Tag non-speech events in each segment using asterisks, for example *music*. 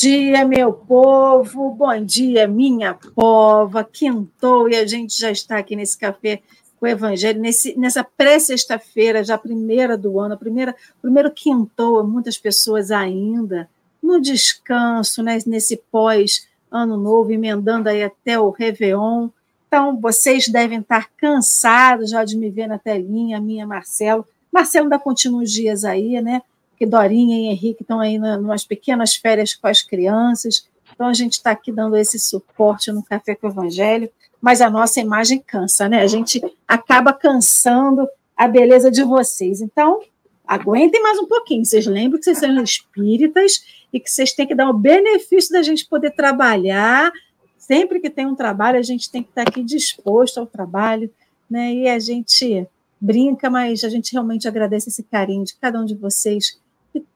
dia, meu povo, bom dia, minha pova. Quintou e a gente já está aqui nesse café com o Evangelho, nesse, nessa pré-sexta-feira, já primeira do ano, primeira, primeiro quintou, muitas pessoas ainda no descanso, né, nesse pós-ano novo, emendando aí até o Réveillon. Então, vocês devem estar cansados já de me ver na telinha, minha Marcelo. Marcelo ainda continua os dias aí, né? Que Dorinha e Henrique estão aí em umas pequenas férias com as crianças. Então, a gente está aqui dando esse suporte no Café com o Evangelho, mas a nossa imagem cansa, né? A gente acaba cansando a beleza de vocês. Então, aguentem mais um pouquinho. Vocês lembram que vocês são espíritas e que vocês têm que dar o benefício da gente poder trabalhar. Sempre que tem um trabalho, a gente tem que estar aqui disposto ao trabalho, né? E a gente brinca, mas a gente realmente agradece esse carinho de cada um de vocês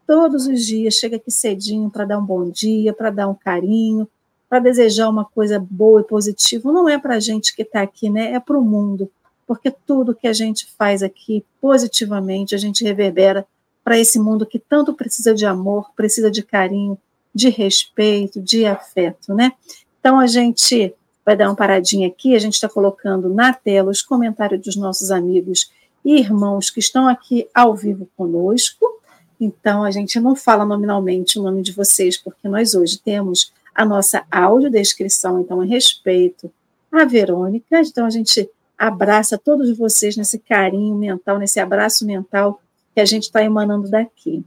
todos os dias chega aqui cedinho para dar um bom dia, para dar um carinho, para desejar uma coisa boa e positiva. Não é para a gente que está aqui, né? É para o mundo, porque tudo que a gente faz aqui positivamente a gente reverbera para esse mundo que tanto precisa de amor, precisa de carinho, de respeito, de afeto, né? Então a gente vai dar uma paradinha aqui, a gente está colocando na tela os comentários dos nossos amigos e irmãos que estão aqui ao vivo conosco. Então, a gente não fala nominalmente o nome de vocês, porque nós hoje temos a nossa audiodescrição, então, a respeito à Verônica. Então, a gente abraça todos vocês nesse carinho mental, nesse abraço mental que a gente está emanando daqui.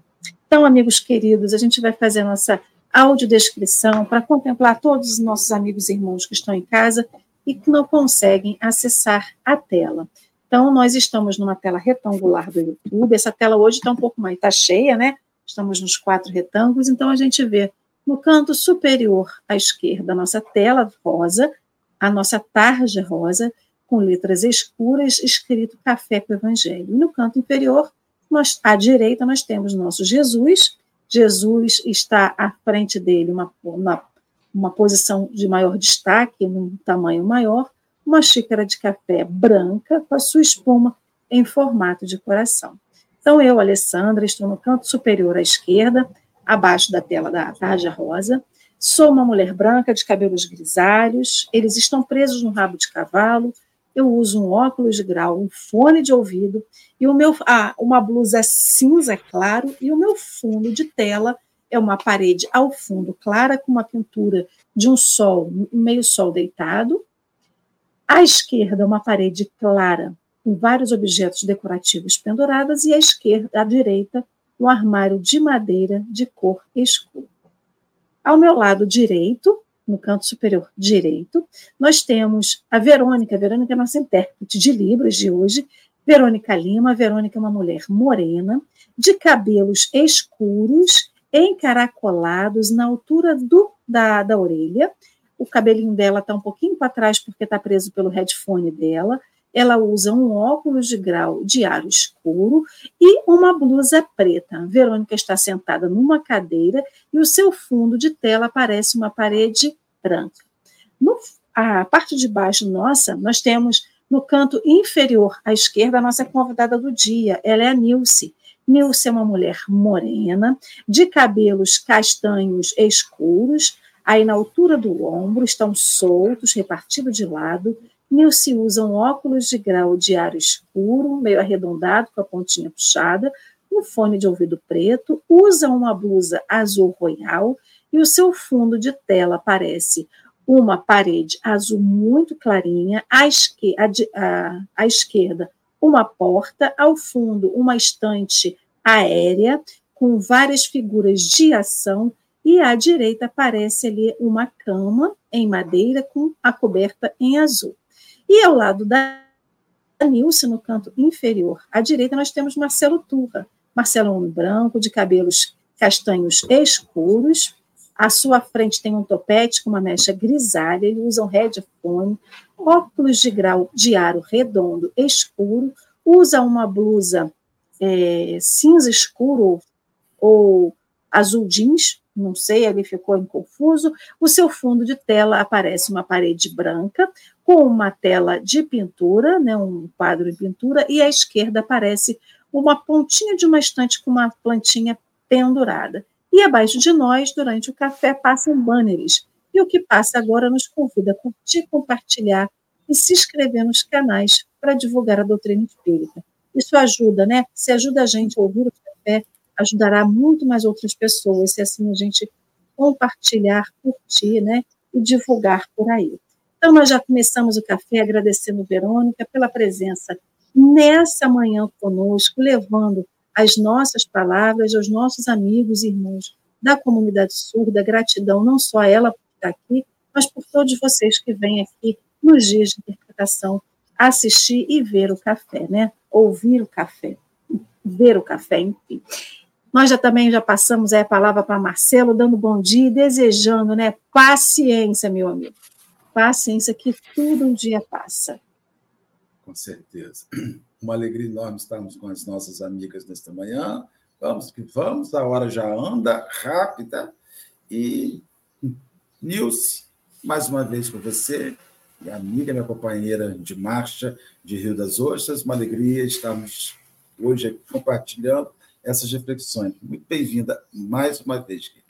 Então, amigos queridos, a gente vai fazer a nossa audiodescrição para contemplar todos os nossos amigos e irmãos que estão em casa e que não conseguem acessar a tela. Então, nós estamos numa tela retangular do YouTube. Essa tela hoje está um pouco mais, está cheia, né? Estamos nos quatro retângulos. Então, a gente vê no canto superior à esquerda a nossa tela rosa, a nossa tarja rosa, com letras escuras, escrito Café com o Evangelho. E no canto inferior, nós, à direita, nós temos nosso Jesus. Jesus está à frente dele, uma, uma, uma posição de maior destaque, num tamanho maior uma xícara de café branca com a sua espuma em formato de coração. Então, eu, Alessandra, estou no canto superior à esquerda, abaixo da tela da tarja rosa. Sou uma mulher branca de cabelos grisalhos, eles estão presos no rabo de cavalo. Eu uso um óculos de grau, um fone de ouvido e o meu, ah, uma blusa cinza claro e o meu fundo de tela é uma parede ao fundo clara com uma pintura de um sol, um meio sol deitado à esquerda, uma parede clara com vários objetos decorativos pendurados e à esquerda, à direita, um armário de madeira de cor escura. Ao meu lado direito, no canto superior direito, nós temos a Verônica. A Verônica é nossa intérprete de Libras de hoje. Verônica Lima. A Verônica é uma mulher morena, de cabelos escuros, encaracolados na altura do, da, da orelha, o cabelinho dela está um pouquinho para trás porque está preso pelo headphone dela. Ela usa um óculos de grau de aro escuro e uma blusa preta. Verônica está sentada numa cadeira e o seu fundo de tela parece uma parede branca. No, a parte de baixo nossa, nós temos no canto inferior à esquerda a nossa convidada do dia. Ela é a Nilce. Nilce é uma mulher morena, de cabelos castanhos escuros, Aí, na altura do ombro, estão soltos, repartidos de lado. Nilce usa um óculos de grau de aro escuro, meio arredondado, com a pontinha puxada, um fone de ouvido preto, usa uma blusa azul royal e o seu fundo de tela parece uma parede azul muito clarinha, à, esque à, à esquerda uma porta, ao fundo uma estante aérea com várias figuras de ação e à direita aparece ali uma cama em madeira com a coberta em azul. E ao lado da Nilce, no canto inferior à direita, nós temos Marcelo Turra. Marcelo é um homem branco, de cabelos castanhos escuros. À sua frente tem um topete com uma mecha grisalha. Ele usa um headphone, óculos de grau de aro redondo escuro. Usa uma blusa é, cinza escuro ou azul jeans, não sei, ali ficou confuso. O seu fundo de tela aparece uma parede branca com uma tela de pintura, né, um quadro de pintura, e à esquerda aparece uma pontinha de uma estante com uma plantinha pendurada. E abaixo de nós, durante o café, passam banners. E o que passa agora nos convida a curtir, compartilhar e se inscrever nos canais para divulgar a doutrina espírita. Isso ajuda, né? Se ajuda a gente a ouvir o café, ajudará muito mais outras pessoas, se assim a gente compartilhar, curtir, né? E divulgar por aí. Então, nós já começamos o café agradecendo Verônica pela presença nessa manhã conosco, levando as nossas palavras aos nossos amigos e irmãos da comunidade surda. Gratidão não só a ela por estar aqui, mas por todos vocês que vêm aqui nos dias de interpretação assistir e ver o café, né? Ouvir o café, ver o café, enfim. Nós já também já passamos a palavra para Marcelo, dando bom dia e desejando, né? Paciência, meu amigo. Paciência que tudo um dia passa. Com certeza. Uma alegria enorme estarmos com as nossas amigas nesta manhã. Vamos que vamos, a hora já anda rápida. E, Nilce, mais uma vez com você, minha amiga, minha companheira de marcha de Rio das Ostras. Uma alegria estarmos hoje compartilhando essas reflexões. Muito bem-vinda mais uma vez, querida.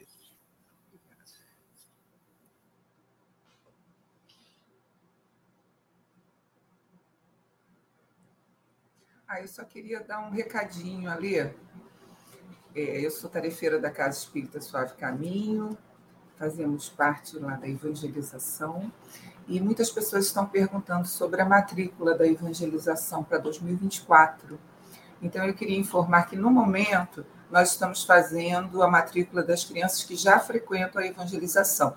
Ah, eu só queria dar um recadinho ali. É, eu sou tarefeira da Casa Espírita Suave Caminho, fazemos parte lá da evangelização, e muitas pessoas estão perguntando sobre a matrícula da evangelização para 2024. Então, eu queria informar que, no momento, nós estamos fazendo a matrícula das crianças que já frequentam a evangelização.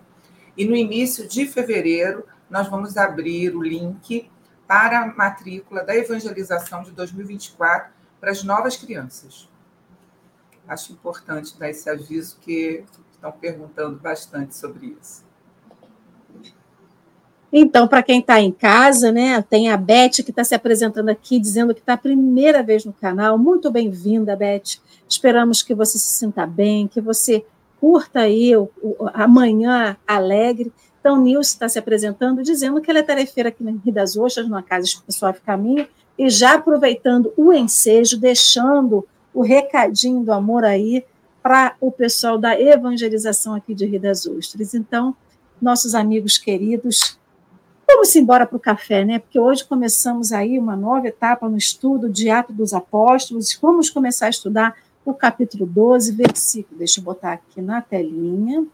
E no início de fevereiro, nós vamos abrir o link para a matrícula da evangelização de 2024 para as novas crianças. Acho importante dar esse aviso, que estão perguntando bastante sobre isso. Então, para quem está em casa, né, tem a Beth que está se apresentando aqui, dizendo que está a primeira vez no canal. Muito bem-vinda, Beth. Esperamos que você se sinta bem, que você curta aí o, o, amanhã alegre. Então, Nilce está se apresentando, dizendo que ela é tarefeira aqui no Rio das Ostras, numa casa pessoal de caminho, e já aproveitando o ensejo, deixando o recadinho do amor aí para o pessoal da evangelização aqui de Rio das Ostras. Então, nossos amigos queridos, vamos embora para o café, né? Porque hoje começamos aí uma nova etapa no estudo de Atos dos Apóstolos, vamos começar a estudar o capítulo 12, versículo, deixa eu botar aqui na telinha,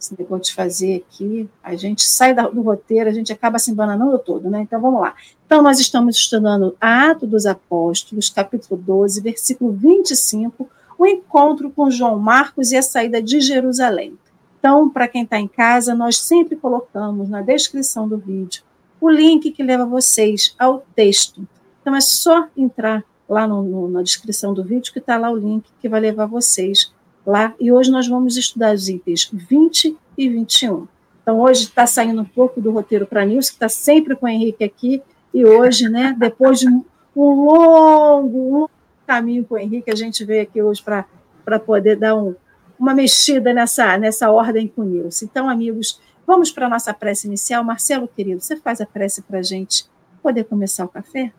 esse negócio de fazer aqui, a gente sai do roteiro, a gente acaba se embananando todo, né? Então vamos lá. Então, nós estamos estudando Atos dos Apóstolos, capítulo 12, versículo 25, o encontro com João Marcos e a saída de Jerusalém. Então, para quem está em casa, nós sempre colocamos na descrição do vídeo o link que leva vocês ao texto. Então, é só entrar lá no, no, na descrição do vídeo que está lá o link que vai levar vocês lá. E hoje nós vamos estudar os itens 20 e 21. Então, hoje está saindo um pouco do roteiro para a Nilce, que está sempre com o Henrique aqui, e hoje, né, depois de um, longo, longo caminho com o Henrique, a gente veio aqui hoje para poder dar um, uma mexida nessa, nessa ordem com Nilce. Então, amigos, vamos para a nossa prece inicial. Marcelo, querido, você faz a prece para a gente poder começar o café?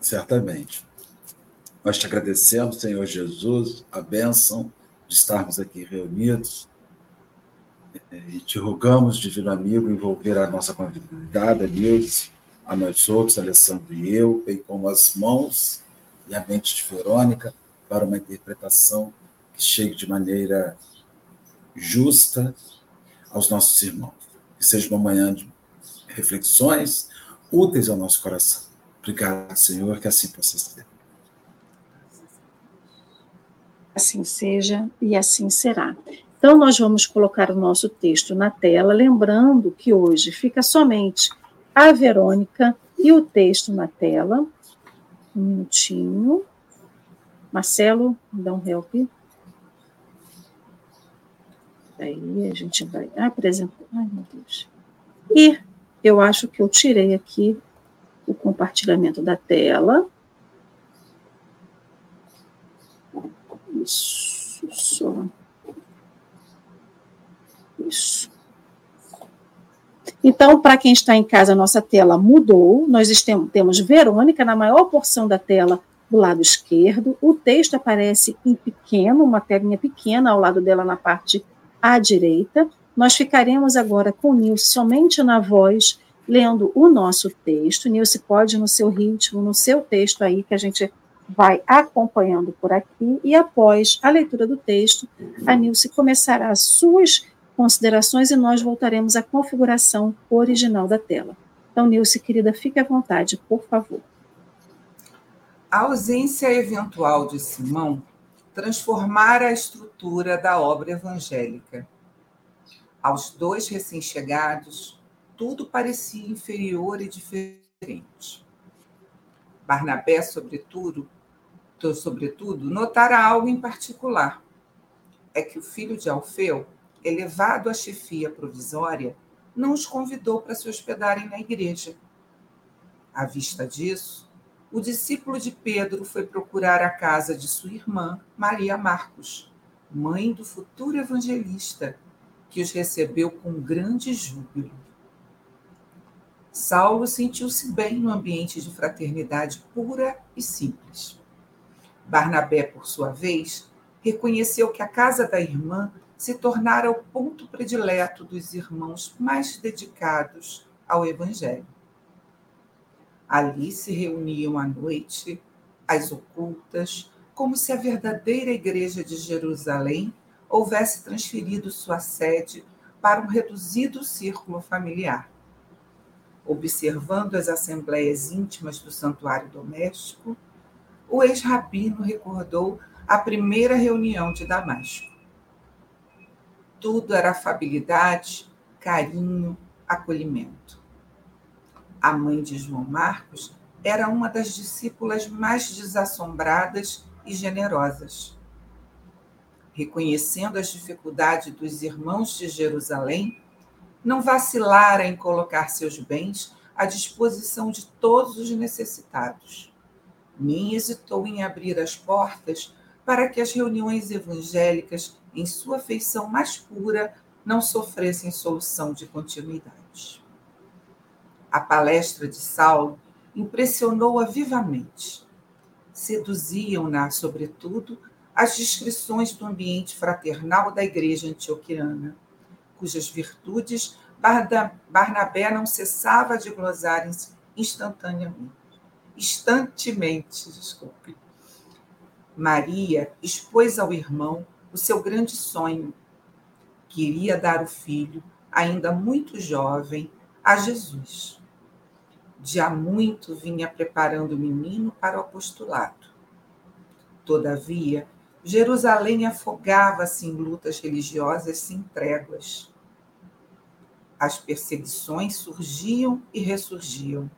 Certamente. Nós te agradecemos, Senhor Jesus, a bênção de estarmos aqui reunidos. E te rogamos, divino amigo, envolver a nossa convidada, Nilce, a nós outros, Alessandro e eu, bem como as mãos e a mente de Verônica, para uma interpretação chegue de maneira justa aos nossos irmãos. Que seja uma manhã de reflexões úteis ao nosso coração. Obrigado, Senhor, que assim possa ser. Assim seja e assim será. Então, nós vamos colocar o nosso texto na tela, lembrando que hoje fica somente a Verônica e o texto na tela. Um minutinho. Marcelo, dá um help. Aí a gente vai apresentar. Ai, meu Deus. E eu acho que eu tirei aqui o compartilhamento da tela. Isso, só. Isso. Então, para quem está em casa, a nossa tela mudou. Nós temos Verônica na maior porção da tela do lado esquerdo. O texto aparece em pequeno, uma telinha pequena ao lado dela na parte à direita. Nós ficaremos agora com o Nilce somente na voz, lendo o nosso texto. Nilce pode no seu ritmo, no seu texto aí, que a gente vai acompanhando por aqui. E após a leitura do texto, a Nilce começará as suas considerações e nós voltaremos à configuração original da tela. Então, Nilce, querida, fique à vontade, por favor. A ausência eventual de Simão transformara a estrutura da obra evangélica. Aos dois recém-chegados, tudo parecia inferior e diferente. Barnabé, sobretudo, sobretudo, notara algo em particular. É que o filho de Alfeu, elevado à chefia provisória, não os convidou para se hospedarem na igreja. À vista disso, o discípulo de Pedro foi procurar a casa de sua irmã, Maria Marcos, mãe do futuro evangelista, que os recebeu com grande júbilo. Saulo sentiu-se bem no ambiente de fraternidade pura e simples. Barnabé, por sua vez, reconheceu que a casa da irmã se tornara o ponto predileto dos irmãos mais dedicados ao Evangelho. Ali se reuniam à noite as ocultas, como se a verdadeira igreja de Jerusalém houvesse transferido sua sede para um reduzido círculo familiar. Observando as assembleias íntimas do santuário doméstico, o ex-rabino recordou a primeira reunião de Damasco. Tudo era afabilidade, carinho, acolhimento a mãe de João Marcos, era uma das discípulas mais desassombradas e generosas. Reconhecendo as dificuldades dos irmãos de Jerusalém, não vacilara em colocar seus bens à disposição de todos os necessitados, nem hesitou em abrir as portas para que as reuniões evangélicas, em sua feição mais pura, não sofressem solução de continuidade. A palestra de Saulo impressionou-a vivamente. Seduziam-na, sobretudo, as descrições do ambiente fraternal da igreja antioquiana, cujas virtudes Barnabé não cessava de glosar instantaneamente. Instantemente, desculpe. Maria expôs ao irmão o seu grande sonho. Queria dar o filho, ainda muito jovem, a Jesus de há muito vinha preparando o menino para o apostolado. Todavia, Jerusalém afogava-se em lutas religiosas sem tréguas. As perseguições surgiam e ressurgiam.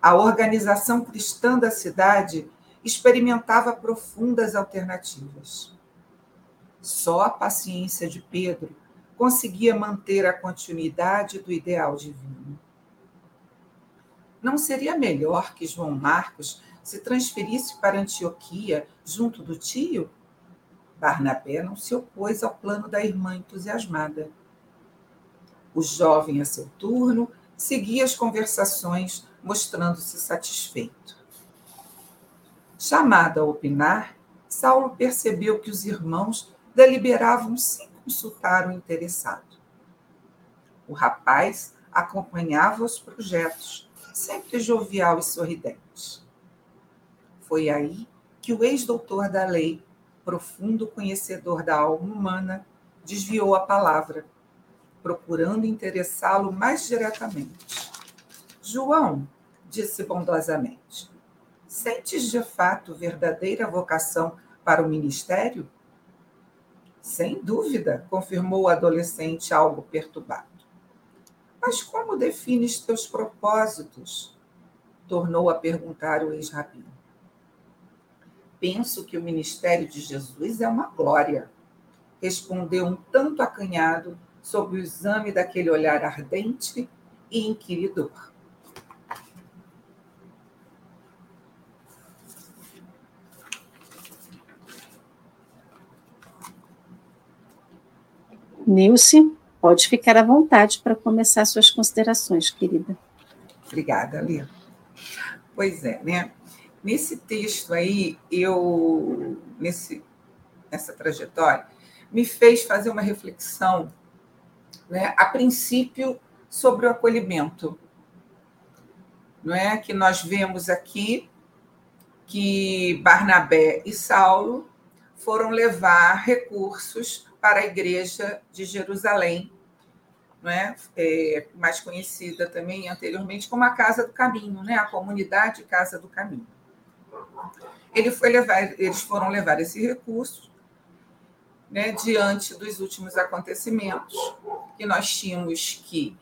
A organização cristã da cidade experimentava profundas alternativas. Só a paciência de Pedro conseguia manter a continuidade do ideal divino. Não seria melhor que João Marcos se transferisse para Antioquia junto do tio? Barnabé não se opôs ao plano da irmã entusiasmada. O jovem, a seu turno, seguia as conversações, mostrando-se satisfeito. Chamado a opinar, Saulo percebeu que os irmãos deliberavam sem consultar o interessado. O rapaz acompanhava os projetos, sempre jovial e sorridente. Foi aí que o ex-doutor da lei, profundo conhecedor da alma humana, desviou a palavra, procurando interessá-lo mais diretamente. João, disse bondosamente, sentes de fato verdadeira vocação para o ministério? Sem dúvida, confirmou o adolescente, algo perturbado. Mas como defines teus propósitos? Tornou a perguntar o ex-rabino. Penso que o ministério de Jesus é uma glória, respondeu um tanto acanhado sob o exame daquele olhar ardente e inquiridor. Nilce, Pode ficar à vontade para começar suas considerações, querida. Obrigada, Lê. Pois é, né? nesse texto aí, eu, nesse, nessa trajetória, me fez fazer uma reflexão, né, a princípio, sobre o acolhimento. Não é que nós vemos aqui que Barnabé e Saulo foram levar recursos para a igreja de Jerusalém, não é? é? mais conhecida também anteriormente como a Casa do Caminho, né? a comunidade Casa do Caminho. Ele foi levar, eles foram levar esse recurso né, diante dos últimos acontecimentos, que nós tínhamos que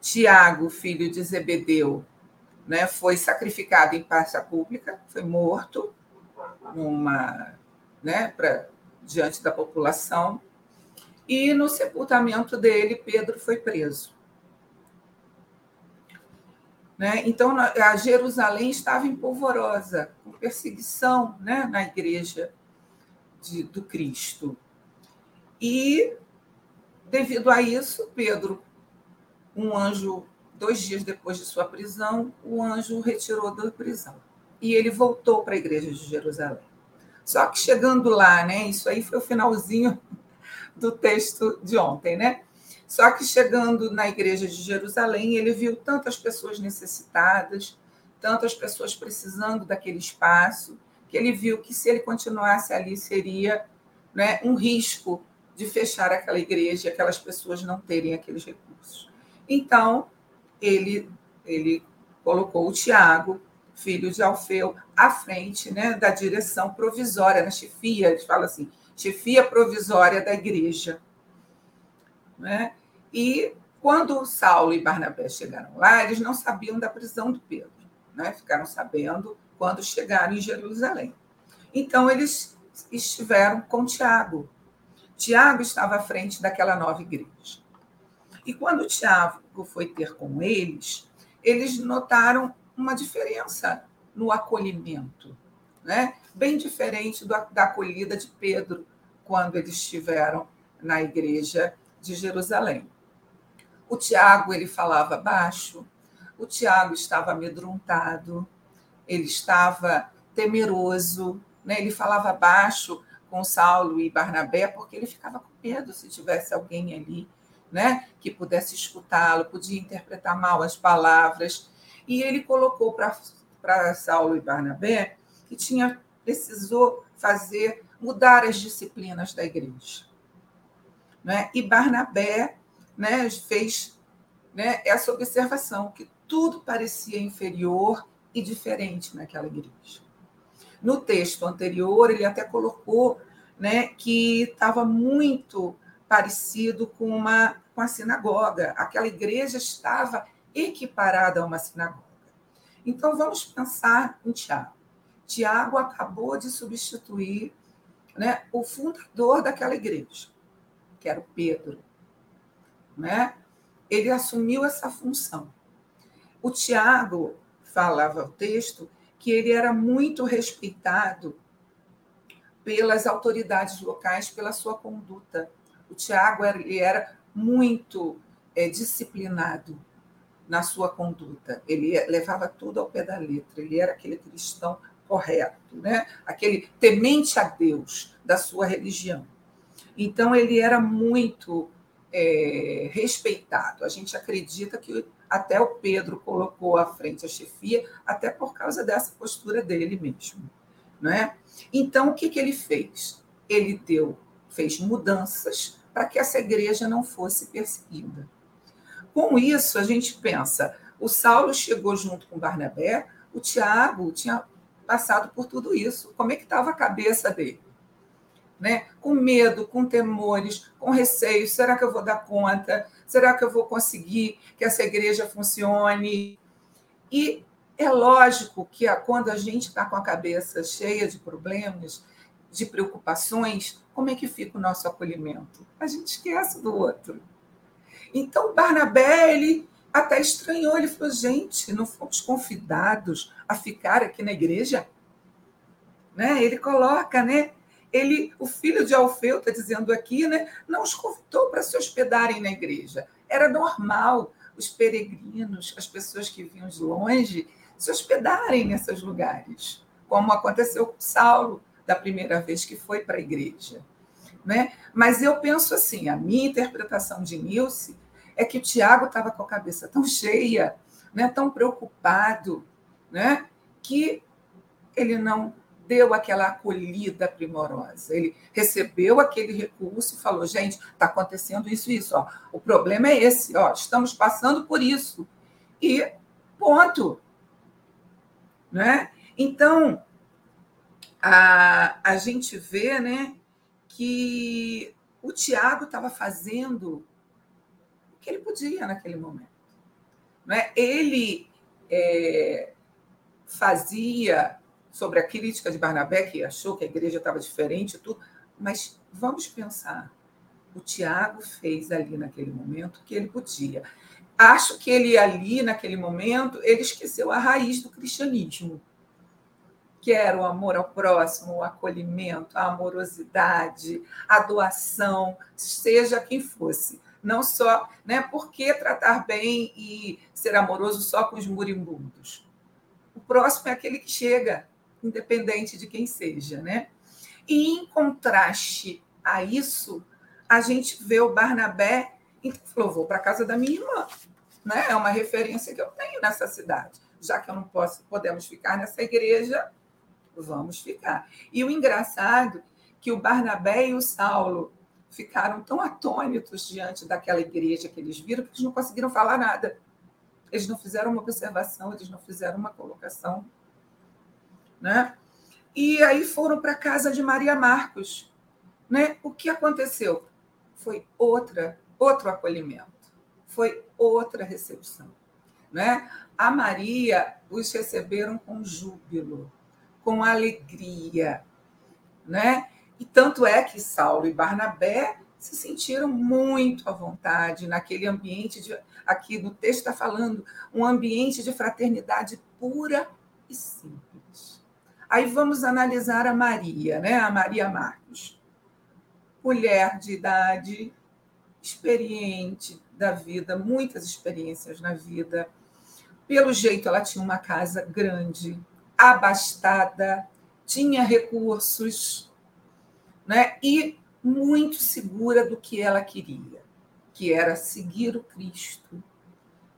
Tiago, filho de Zebedeu, né, foi sacrificado em praça pública, foi morto numa, né, pra, diante da população, e no sepultamento dele, Pedro foi preso. Né? Então, a Jerusalém estava em polvorosa, com perseguição né, na igreja de, do Cristo. E, devido a isso, Pedro, um anjo, dois dias depois de sua prisão, o anjo retirou da prisão. E ele voltou para a igreja de Jerusalém. Só que chegando lá, né? Isso aí foi o finalzinho do texto de ontem, né? Só que chegando na igreja de Jerusalém, ele viu tantas pessoas necessitadas, tantas pessoas precisando daquele espaço, que ele viu que se ele continuasse ali seria né, um risco de fechar aquela igreja e aquelas pessoas não terem aqueles recursos. Então, ele, ele colocou o Tiago, filho de Alfeu, à frente né, da direção provisória, na chefia, eles falam assim, chefia provisória da igreja. Né? E quando Saulo e Barnabé chegaram lá, eles não sabiam da prisão do Pedro, né? ficaram sabendo quando chegaram em Jerusalém. Então, eles estiveram com Tiago. Tiago estava à frente daquela nova igreja. E quando Tiago foi ter com eles, eles notaram uma diferença no acolhimento, né? Bem diferente da acolhida de Pedro quando eles estiveram na igreja de Jerusalém. O Tiago ele falava baixo, o Tiago estava amedrontado, ele estava temeroso, né? ele falava baixo com Saulo e Barnabé porque ele ficava com medo se tivesse alguém ali né, que pudesse escutá-lo, podia interpretar mal as palavras. E ele colocou para Saulo e Barnabé que tinha precisou fazer mudar as disciplinas da igreja. Né? E Barnabé né, fez né, essa observação, que tudo parecia inferior e diferente naquela igreja. No texto anterior, ele até colocou né, que estava muito parecido com uma com a sinagoga. Aquela igreja estava equiparada a uma sinagoga. Então vamos pensar em Tiago. Tiago acabou de substituir né, o fundador daquela igreja, que era o Pedro. Né? Ele assumiu essa função. O Tiago falava o texto que ele era muito respeitado pelas autoridades locais pela sua conduta. O Tiago ele era muito é, disciplinado na sua conduta. Ele levava tudo ao pé da letra. Ele era aquele cristão correto, né? aquele temente a Deus da sua religião. Então, ele era muito é, respeitado. A gente acredita que até o Pedro colocou à frente a chefia, até por causa dessa postura dele mesmo. Né? Então, o que, que ele fez? Ele deu, fez mudanças para que essa igreja não fosse perseguida. Com isso, a gente pensa, o Saulo chegou junto com Barnabé, o Tiago tinha passado por tudo isso. Como é que estava a cabeça dele? Né? Com medo, com temores, com receios. Será que eu vou dar conta? Será que eu vou conseguir que essa igreja funcione? E é lógico que quando a gente está com a cabeça cheia de problemas, de preocupações, como é que fica o nosso acolhimento? A gente esquece do outro. Então, Barnabé, ele até estranhou, ele falou: gente, não fomos convidados a ficar aqui na igreja? Né? Ele coloca, né? Ele, o filho de Alfeu está dizendo aqui, né? Não os convidou para se hospedarem na igreja. Era normal os peregrinos, as pessoas que vinham de longe, se hospedarem nesses lugares. como aconteceu com Saulo da primeira vez que foi para a igreja. Né? Mas eu penso assim, a minha interpretação de Nilce é que o Tiago estava com a cabeça tão cheia, né, tão preocupado, né, que ele não deu aquela acolhida primorosa. Ele recebeu aquele recurso e falou: gente, está acontecendo isso, isso. Ó. O problema é esse, ó, estamos passando por isso. E ponto. Né? Então, a, a gente vê né, que o Tiago estava fazendo que ele podia naquele momento. Né? Ele é, fazia sobre a crítica de Barnabé, que achou que a igreja estava diferente, tudo, mas vamos pensar. O Tiago fez ali naquele momento o que ele podia. Acho que ele ali, naquele momento, ele esqueceu a raiz do cristianismo que era o amor ao próximo, o acolhimento, a amorosidade, a doação, seja quem fosse. Não só, né? Por que tratar bem e ser amoroso só com os moribundos? O próximo é aquele que chega, independente de quem seja, né? E em contraste a isso, a gente vê o Barnabé e falou: vou para casa da minha irmã. Né? É uma referência que eu tenho nessa cidade. Já que eu não posso, podemos ficar nessa igreja, vamos ficar. E o engraçado que o Barnabé e o Saulo ficaram tão atônitos diante daquela igreja que eles viram que eles não conseguiram falar nada. Eles não fizeram uma observação, eles não fizeram uma colocação. Né? E aí foram para a casa de Maria Marcos. Né? O que aconteceu? Foi outra, outro acolhimento, foi outra recepção. Né? A Maria os receberam com júbilo com alegria, né? E tanto é que Saulo e Barnabé se sentiram muito à vontade naquele ambiente de aqui no texto está falando um ambiente de fraternidade pura e simples. Aí vamos analisar a Maria, né? A Maria Marcos. Mulher de idade, experiente da vida, muitas experiências na vida. Pelo jeito, ela tinha uma casa grande, abastada, tinha recursos, né? e muito segura do que ela queria, que era seguir o Cristo.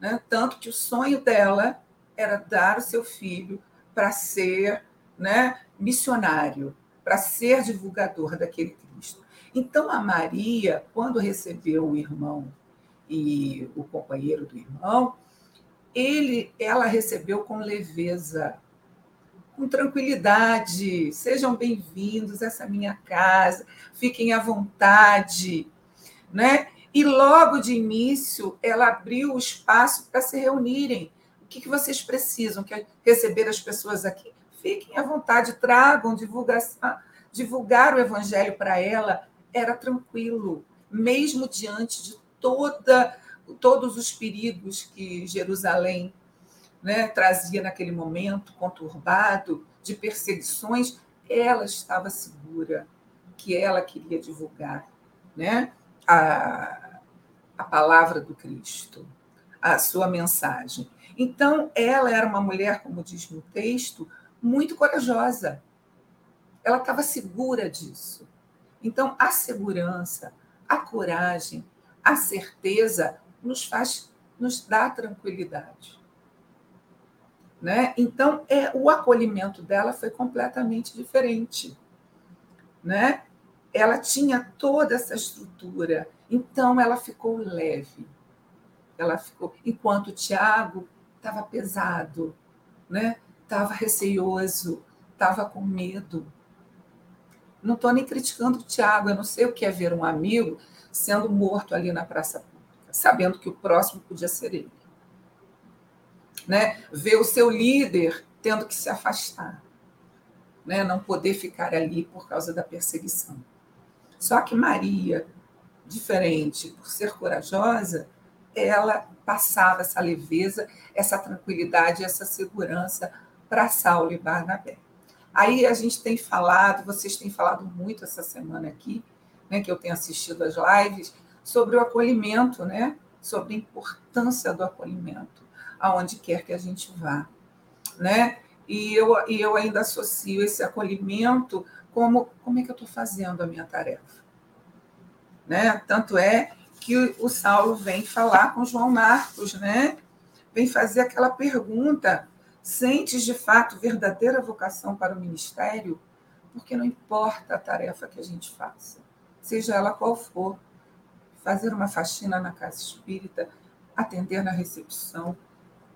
Né? Tanto que o sonho dela era dar o seu filho para ser né, missionário, para ser divulgador daquele Cristo. Então, a Maria, quando recebeu o irmão e o companheiro do irmão, ele, ela recebeu com leveza, com tranquilidade. Sejam bem-vindos essa minha casa, fiquem à vontade, né? E logo de início, ela abriu o espaço para se reunirem. O que, que vocês precisam? Quer receber as pessoas aqui? Fiquem à vontade, tragam divulgação, divulgar o evangelho para ela era tranquilo, mesmo diante de toda todos os perigos que Jerusalém né, trazia naquele momento conturbado de perseguições, ela estava segura que ela queria divulgar né, a, a palavra do Cristo, a sua mensagem. Então, ela era uma mulher, como diz no texto, muito corajosa. Ela estava segura disso. Então, a segurança, a coragem, a certeza nos faz, nos dá tranquilidade. Né? Então, é, o acolhimento dela foi completamente diferente. Né? Ela tinha toda essa estrutura, então ela ficou leve. Ela ficou, enquanto o Tiago estava pesado, né? Estava receioso, estava com medo. Não estou nem criticando o Tiago, eu não sei o que é ver um amigo sendo morto ali na praça pública, sabendo que o próximo podia ser ele né? ver o seu líder tendo que se afastar, né? não poder ficar ali por causa da perseguição. Só que Maria, diferente, por ser corajosa, ela passava essa leveza, essa tranquilidade, essa segurança para Saulo e Barnabé. Aí a gente tem falado, vocês têm falado muito essa semana aqui, né, que eu tenho assistido às lives, sobre o acolhimento, né, sobre a importância do acolhimento aonde quer que a gente vá, né? E eu, e eu ainda associo esse acolhimento como como é que eu estou fazendo a minha tarefa. Né? Tanto é que o Saulo vem falar com João Marcos, né? vem fazer aquela pergunta: sentes de fato verdadeira vocação para o ministério? Porque não importa a tarefa que a gente faça, seja ela qual for, fazer uma faxina na casa espírita, atender na recepção,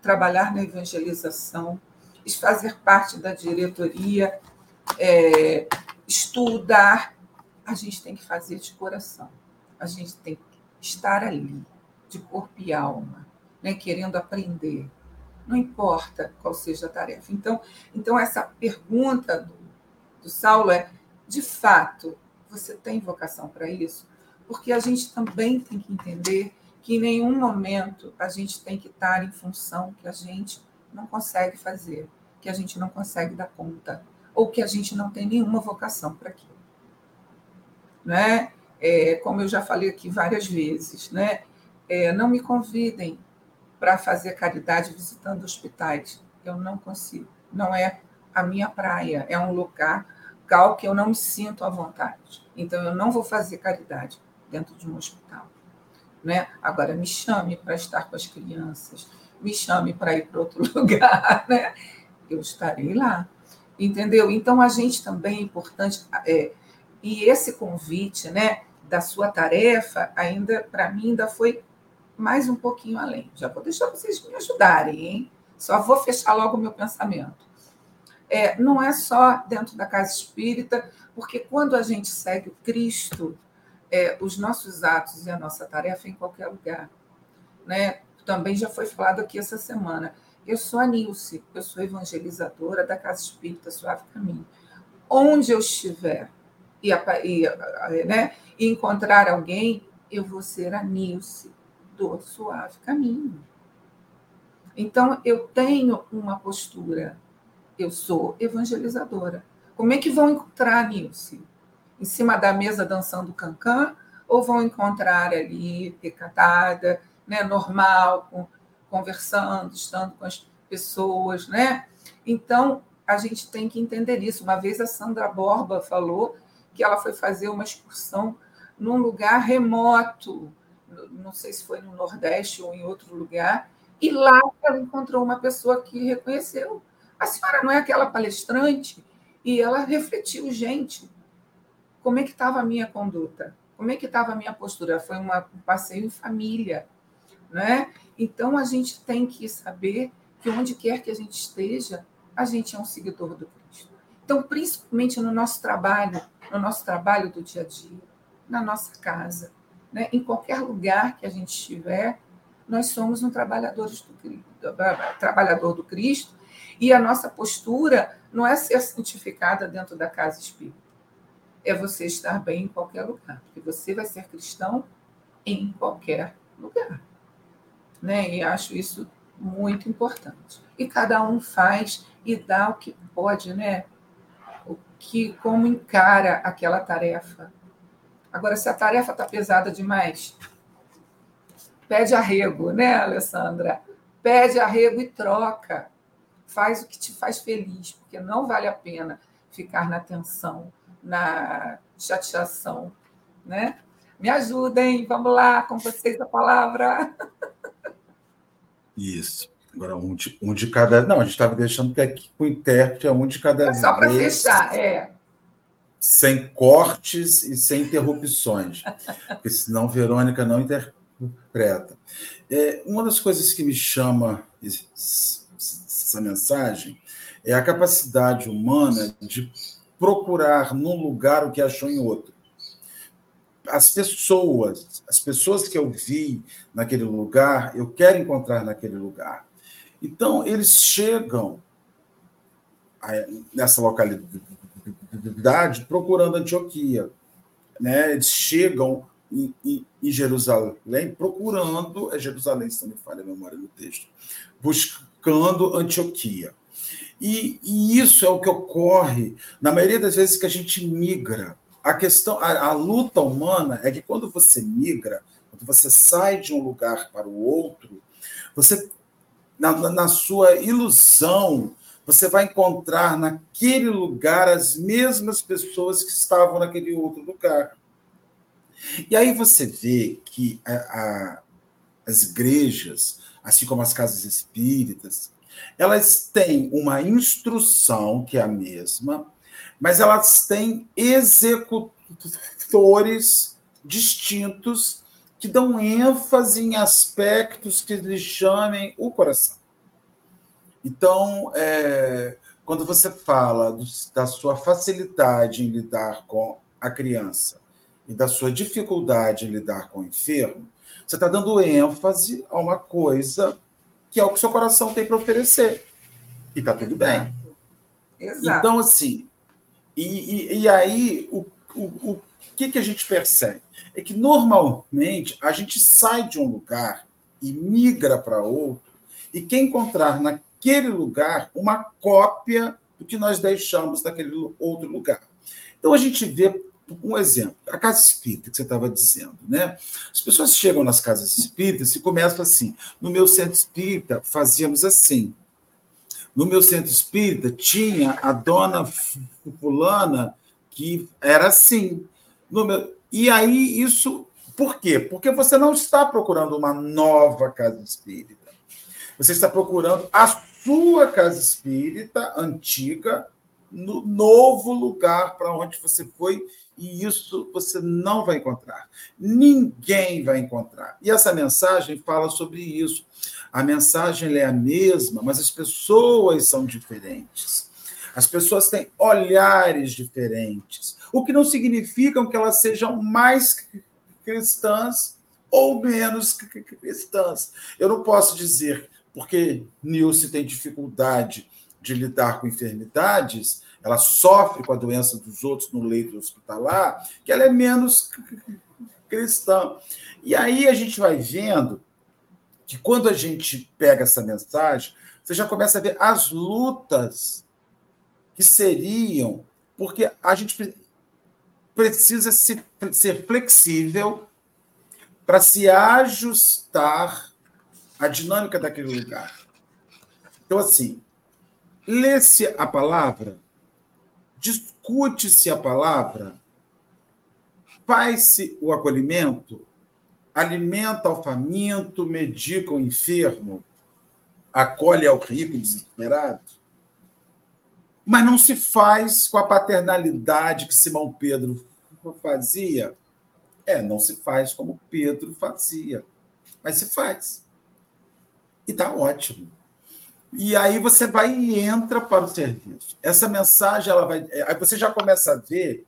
trabalhar na evangelização, fazer parte da diretoria, é, estudar, a gente tem que fazer de coração. A gente tem que estar ali, de corpo e alma, né, querendo aprender. Não importa qual seja a tarefa. Então, então essa pergunta do, do Saulo é: de fato, você tem vocação para isso? Porque a gente também tem que entender que em nenhum momento a gente tem que estar em função que a gente não consegue fazer, que a gente não consegue dar conta, ou que a gente não tem nenhuma vocação para aquilo. Né? É, como eu já falei aqui várias vezes, né? É, não me convidem para fazer caridade visitando hospitais. Eu não consigo. Não é a minha praia. É um lugar que eu não me sinto à vontade. Então, eu não vou fazer caridade dentro de um hospital. Né? Agora, me chame para estar com as crianças, me chame para ir para outro *laughs* lugar, né? eu estarei lá. Entendeu? Então, a gente também é importante. É, e esse convite né, da sua tarefa, ainda, para mim, ainda foi mais um pouquinho além. Já vou deixar vocês me ajudarem, hein? Só vou fechar logo o meu pensamento. É, não é só dentro da casa espírita, porque quando a gente segue o Cristo, é, os nossos atos e a nossa tarefa em qualquer lugar. Né? Também já foi falado aqui essa semana. Eu sou a Nilce, eu sou evangelizadora da Casa Espírita Suave Caminho. Onde eu estiver e, e, né, e encontrar alguém, eu vou ser a Nilce do Suave Caminho. Então, eu tenho uma postura, eu sou evangelizadora. Como é que vão encontrar a Nilce? Em cima da mesa dançando cancan, ou vão encontrar ali recatada, né, normal, conversando, estando com as pessoas, né? Então, a gente tem que entender isso. Uma vez a Sandra Borba falou que ela foi fazer uma excursão num lugar remoto, não sei se foi no Nordeste ou em outro lugar, e lá ela encontrou uma pessoa que reconheceu. A senhora não é aquela palestrante? E ela refletiu, gente, como é que estava a minha conduta? Como é que estava a minha postura? Foi uma, um passeio em família, né? Então a gente tem que saber que onde quer que a gente esteja, a gente é um seguidor do Cristo. Então, principalmente no nosso trabalho, no nosso trabalho do dia a dia, na nossa casa, né? em qualquer lugar que a gente estiver, nós somos um trabalhador do, trabalhador do Cristo e a nossa postura não é ser santificada dentro da casa espírita é você estar bem em qualquer lugar, porque você vai ser cristão em qualquer lugar. Né? E acho isso muito importante. E cada um faz e dá o que pode, né? O que como encara aquela tarefa. Agora, se a tarefa está pesada demais, pede arrego, né, Alessandra? Pede arrego e troca. Faz o que te faz feliz, porque não vale a pena ficar na tensão na chateação, né? Me ajudem, vamos lá, com vocês a palavra. Isso. Agora, um de, um de cada. Não, a gente estava deixando que aqui com o intérprete é um de cada é só para fechar, é. Sem cortes e sem interrupções, porque senão Verônica não interpreta. É, uma das coisas que me chama essa mensagem é a capacidade humana de procurar num lugar o que achou em outro. As pessoas, as pessoas que eu vi naquele lugar, eu quero encontrar naquele lugar. Então, eles chegam nessa localidade procurando Antioquia. Né? Eles chegam em, em, em Jerusalém procurando, é Jerusalém, se não me falha a memória do texto, buscando Antioquia. E, e, isso é o que ocorre na maioria das vezes que a gente migra. A questão, a, a luta humana é que quando você migra, quando você sai de um lugar para o outro, você, na, na sua ilusão você vai encontrar naquele lugar as mesmas pessoas que estavam naquele outro lugar. E aí você vê que a, a, as igrejas, assim como as casas espíritas, elas têm uma instrução que é a mesma, mas elas têm executores distintos que dão ênfase em aspectos que lhe chamem o coração. Então, é, quando você fala do, da sua facilidade em lidar com a criança e da sua dificuldade em lidar com o enfermo, você está dando ênfase a uma coisa que é o que seu coração tem para oferecer. E está tudo bem. Exato. Então, assim, e, e, e aí o, o, o que, que a gente percebe? É que normalmente a gente sai de um lugar e migra para outro, e quem encontrar na, naquele lugar uma cópia do que nós deixamos naquele outro lugar. Então a gente vê um exemplo, a casa espírita que você estava dizendo, né? As pessoas chegam nas casas espíritas e começam assim: no meu centro espírita fazíamos assim. No meu centro espírita tinha a dona fulana que era assim. Meu... E aí isso por quê? Porque você não está procurando uma nova casa espírita. Você está procurando a sua casa espírita antiga no novo lugar para onde você foi e isso você não vai encontrar. Ninguém vai encontrar. E essa mensagem fala sobre isso. A mensagem é a mesma, mas as pessoas são diferentes. As pessoas têm olhares diferentes, o que não significa que elas sejam mais cristãs ou menos cristãs. Eu não posso dizer porque Nilce tem dificuldade de lidar com enfermidades, ela sofre com a doença dos outros no leito hospitalar, que ela é menos cristã. E aí a gente vai vendo que quando a gente pega essa mensagem, você já começa a ver as lutas que seriam, porque a gente precisa ser flexível para se ajustar a dinâmica daquele lugar. Então, assim, lê-se a palavra, discute-se a palavra, faz-se o acolhimento, alimenta o faminto, medica o enfermo, acolhe ao rico desesperado. Mas não se faz com a paternalidade que Simão Pedro fazia. É, não se faz como Pedro fazia, mas se faz. E está ótimo. E aí você vai e entra para o serviço. Essa mensagem, ela vai. Aí você já começa a ver.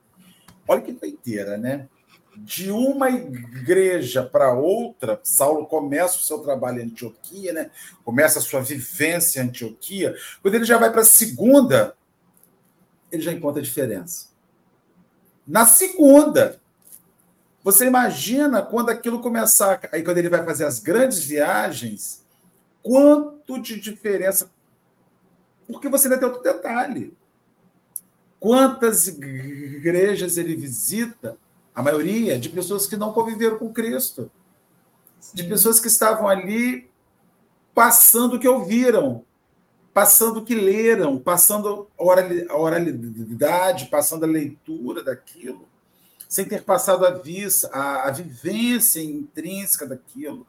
Olha que doideira, né? De uma igreja para outra, Saulo começa o seu trabalho em Antioquia, né? Começa a sua vivência em Antioquia. Quando ele já vai para a segunda, ele já encontra a diferença. Na segunda, você imagina quando aquilo começar, aí quando ele vai fazer as grandes viagens, quanto de diferença. Porque você ainda tem outro detalhe. Quantas igrejas ele visita, a maioria, de pessoas que não conviveram com Cristo, Sim. de pessoas que estavam ali passando o que ouviram, passando o que leram, passando a oralidade, passando a leitura daquilo, sem ter passado a vista, a, a vivência intrínseca daquilo.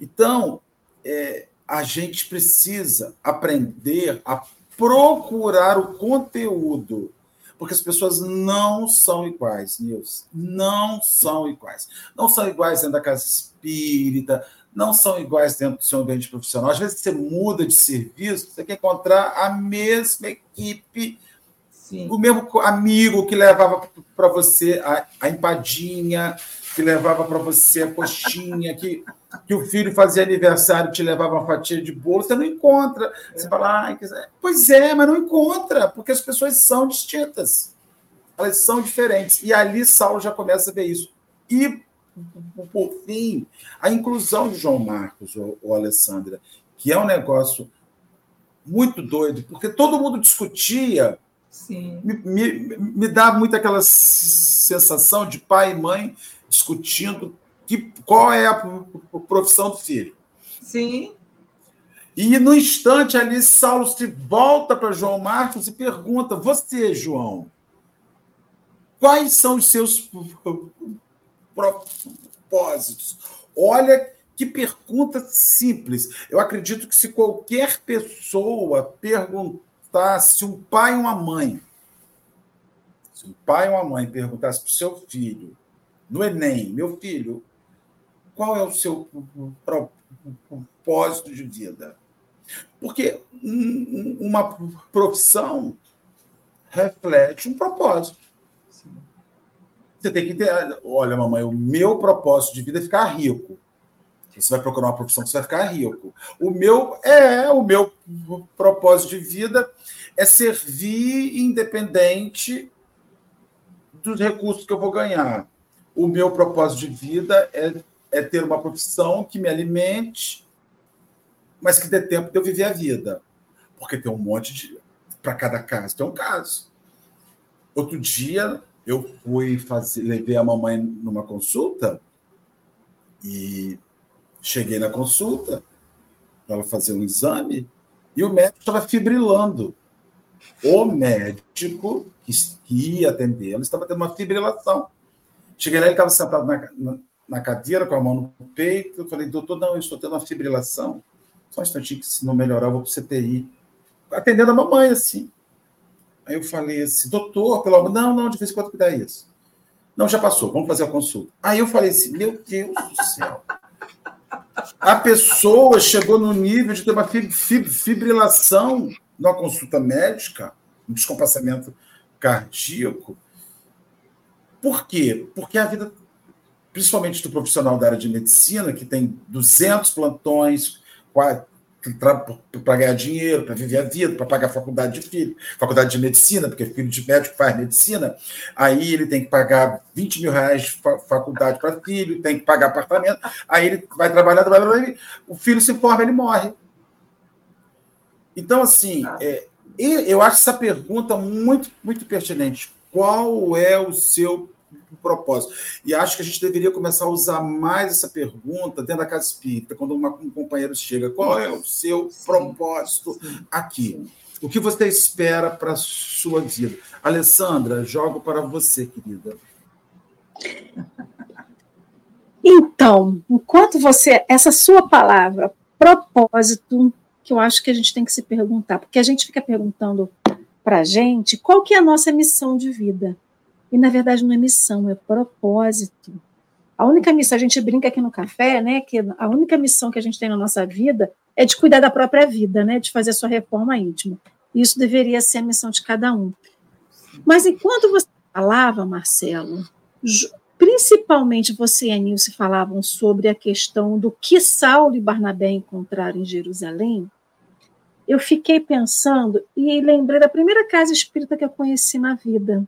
Então, é, a gente precisa aprender a procurar o conteúdo. Porque as pessoas não são iguais, Nilson. Não são iguais. Não são iguais dentro da casa espírita, não são iguais dentro do seu ambiente profissional. Às vezes você muda de serviço, você quer encontrar a mesma equipe, Sim. o mesmo amigo que levava para você a, a empadinha, que levava para você a coxinha, que, que o filho fazia aniversário te levava uma fatia de bolo, você não encontra. Você fala, ah, pois é, mas não encontra, porque as pessoas são distintas. Elas são diferentes. E ali Saulo já começa a ver isso. E, por fim, a inclusão de João Marcos, ou, ou Alessandra, que é um negócio muito doido, porque todo mundo discutia Sim. Me, me, me, dá muito aquela sensação de pai e mãe discutindo que, qual é a profissão do filho. Sim. E no instante ali, Saulo se volta para João Marcos e pergunta: Você, João, quais são os seus propósitos? Olha que pergunta simples. Eu acredito que se qualquer pessoa perguntasse, se um pai e uma mãe, se um pai e uma mãe perguntasse para o seu filho, no Enem, meu filho, qual é o seu propósito de vida? Porque uma profissão reflete um propósito. Você tem que ter. Olha, mamãe, o meu propósito de vida é ficar rico. Você vai procurar uma profissão que você vai ficar rico. O meu é o meu propósito de vida é servir independente dos recursos que eu vou ganhar. O meu propósito de vida é, é ter uma profissão que me alimente mas que dê tempo de eu viver a vida. Porque tem um monte de. Para cada caso, tem um caso. Outro dia, eu fui fazer, levei a mamãe numa consulta e cheguei na consulta para ela fazer um exame e o médico estava fibrilando. O médico que ia atendê-lo estava tendo uma fibrilação. Cheguei lá, ele estava sentado na, na, na, cadeira com a mão no peito. Eu falei, doutor, não, eu estou tendo uma fibrilação. Só um instantinho que se não melhorar, eu vou para o CTI. Atendendo a mamãe, assim. Aí eu falei assim, doutor, pelo amor, não, não, de vez em quando dá isso. Não, já passou, vamos fazer a consulta. Aí eu falei assim, meu Deus do céu. A pessoa chegou no nível de ter uma fibrilação numa consulta médica, um descompassamento cardíaco. Por quê? Porque a vida, principalmente do profissional da área de medicina, que tem 200 plantões, para ganhar dinheiro, para viver a vida, para pagar a faculdade de filho, faculdade de medicina, porque filho de médico faz medicina, aí ele tem que pagar 20 mil reais de faculdade para filho, tem que pagar apartamento, aí ele vai trabalhar, trabalhar, o filho se forma, ele morre. Então, assim, é, eu acho essa pergunta muito, muito pertinente. Qual é o seu propósito. E acho que a gente deveria começar a usar mais essa pergunta dentro da casa espírita, quando uma, um companheiro chega: qual é o seu sim, propósito sim, aqui? O que você espera para a sua vida? Alessandra, jogo para você, querida. Então, enquanto você, essa sua palavra, propósito, que eu acho que a gente tem que se perguntar, porque a gente fica perguntando para a gente qual que é a nossa missão de vida. E, na verdade, não é missão, é propósito. A única missão, a gente brinca aqui no café, né, que a única missão que a gente tem na nossa vida é de cuidar da própria vida, né, de fazer a sua reforma íntima. Isso deveria ser a missão de cada um. Mas enquanto você falava, Marcelo, principalmente você e a Nilce falavam sobre a questão do que Saulo e Barnabé encontraram em Jerusalém, eu fiquei pensando e lembrei da primeira casa espírita que eu conheci na vida,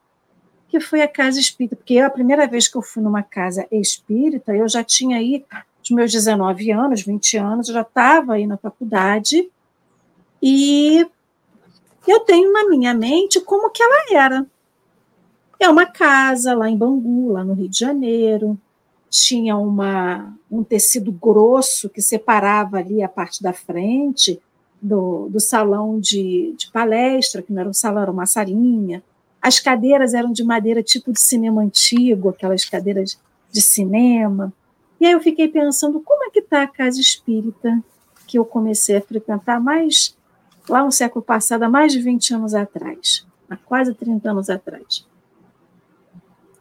que foi a casa espírita, porque a primeira vez que eu fui numa casa espírita, eu já tinha aí os meus 19 anos, 20 anos, eu já estava aí na faculdade, e eu tenho na minha mente como que ela era. É uma casa lá em Bangu, lá no Rio de Janeiro, tinha uma, um tecido grosso que separava ali a parte da frente do, do salão de, de palestra, que não era um salão, era uma salinha, as cadeiras eram de madeira tipo de cinema antigo, aquelas cadeiras de cinema. E aí eu fiquei pensando, como é que está a casa espírita que eu comecei a frequentar mais lá no século passado, há mais de 20 anos atrás, há quase 30 anos atrás.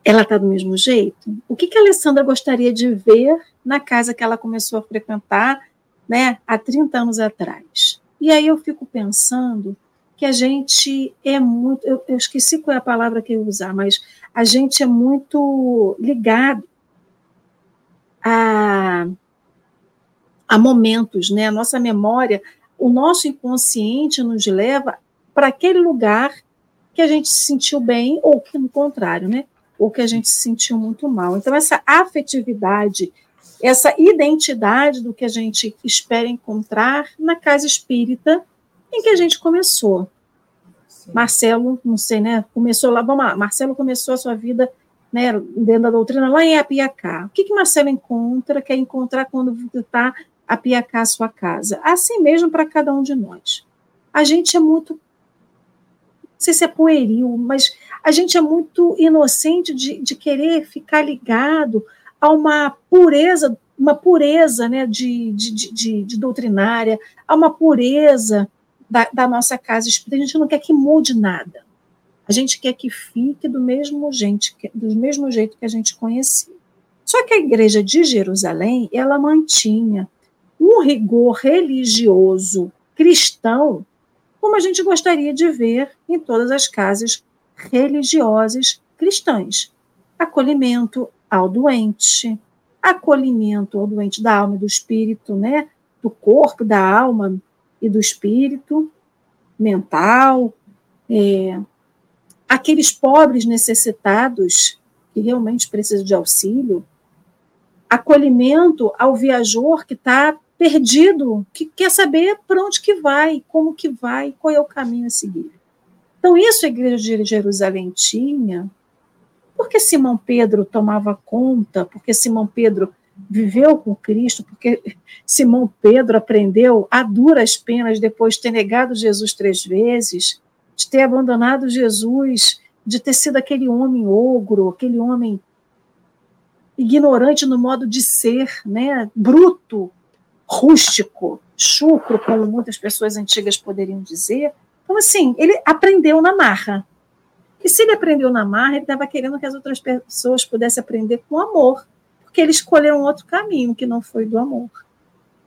Ela está do mesmo jeito? O que, que a Alessandra gostaria de ver na casa que ela começou a frequentar né, há 30 anos atrás? E aí eu fico pensando que a gente é muito, eu, eu esqueci qual é a palavra que eu ia usar, mas a gente é muito ligado a, a momentos, né? A nossa memória, o nosso inconsciente nos leva para aquele lugar que a gente se sentiu bem ou que no contrário, né? Ou que a gente se sentiu muito mal. Então essa afetividade, essa identidade do que a gente espera encontrar na casa espírita em que a gente começou. Sim. Marcelo, não sei, né? Começou lá, vamos lá, Marcelo começou a sua vida né, dentro da doutrina lá em Apiacá. O que, que Marcelo encontra? Quer encontrar quando está apiacar a sua casa. Assim mesmo para cada um de nós. A gente é muito, não sei se é pueril, mas a gente é muito inocente de, de querer ficar ligado a uma pureza, uma pureza né, de, de, de, de doutrinária, a uma pureza da, da nossa casa espírita. A gente não quer que mude nada. A gente quer que fique do mesmo, gente, do mesmo jeito que a gente conhecia. Só que a igreja de Jerusalém, ela mantinha um rigor religioso cristão, como a gente gostaria de ver em todas as casas religiosas cristãs. Acolhimento ao doente, acolhimento ao doente da alma e do espírito, né? Do corpo, da alma e do espírito, mental, é, aqueles pobres necessitados que realmente precisam de auxílio, acolhimento ao viajor que está perdido, que quer saber para onde que vai, como que vai, qual é o caminho a seguir. Então, isso a igreja de Jerusalém tinha, porque Simão Pedro tomava conta, porque Simão Pedro viveu com Cristo, porque Simão Pedro aprendeu a duras penas depois de ter negado Jesus três vezes, de ter abandonado Jesus, de ter sido aquele homem ogro, aquele homem ignorante no modo de ser, né, bruto, rústico, chucro, como muitas pessoas antigas poderiam dizer. Então, assim, ele aprendeu na marra. E se ele aprendeu na marra, ele estava querendo que as outras pessoas pudessem aprender com amor, porque ele escolheu um outro caminho que não foi do amor.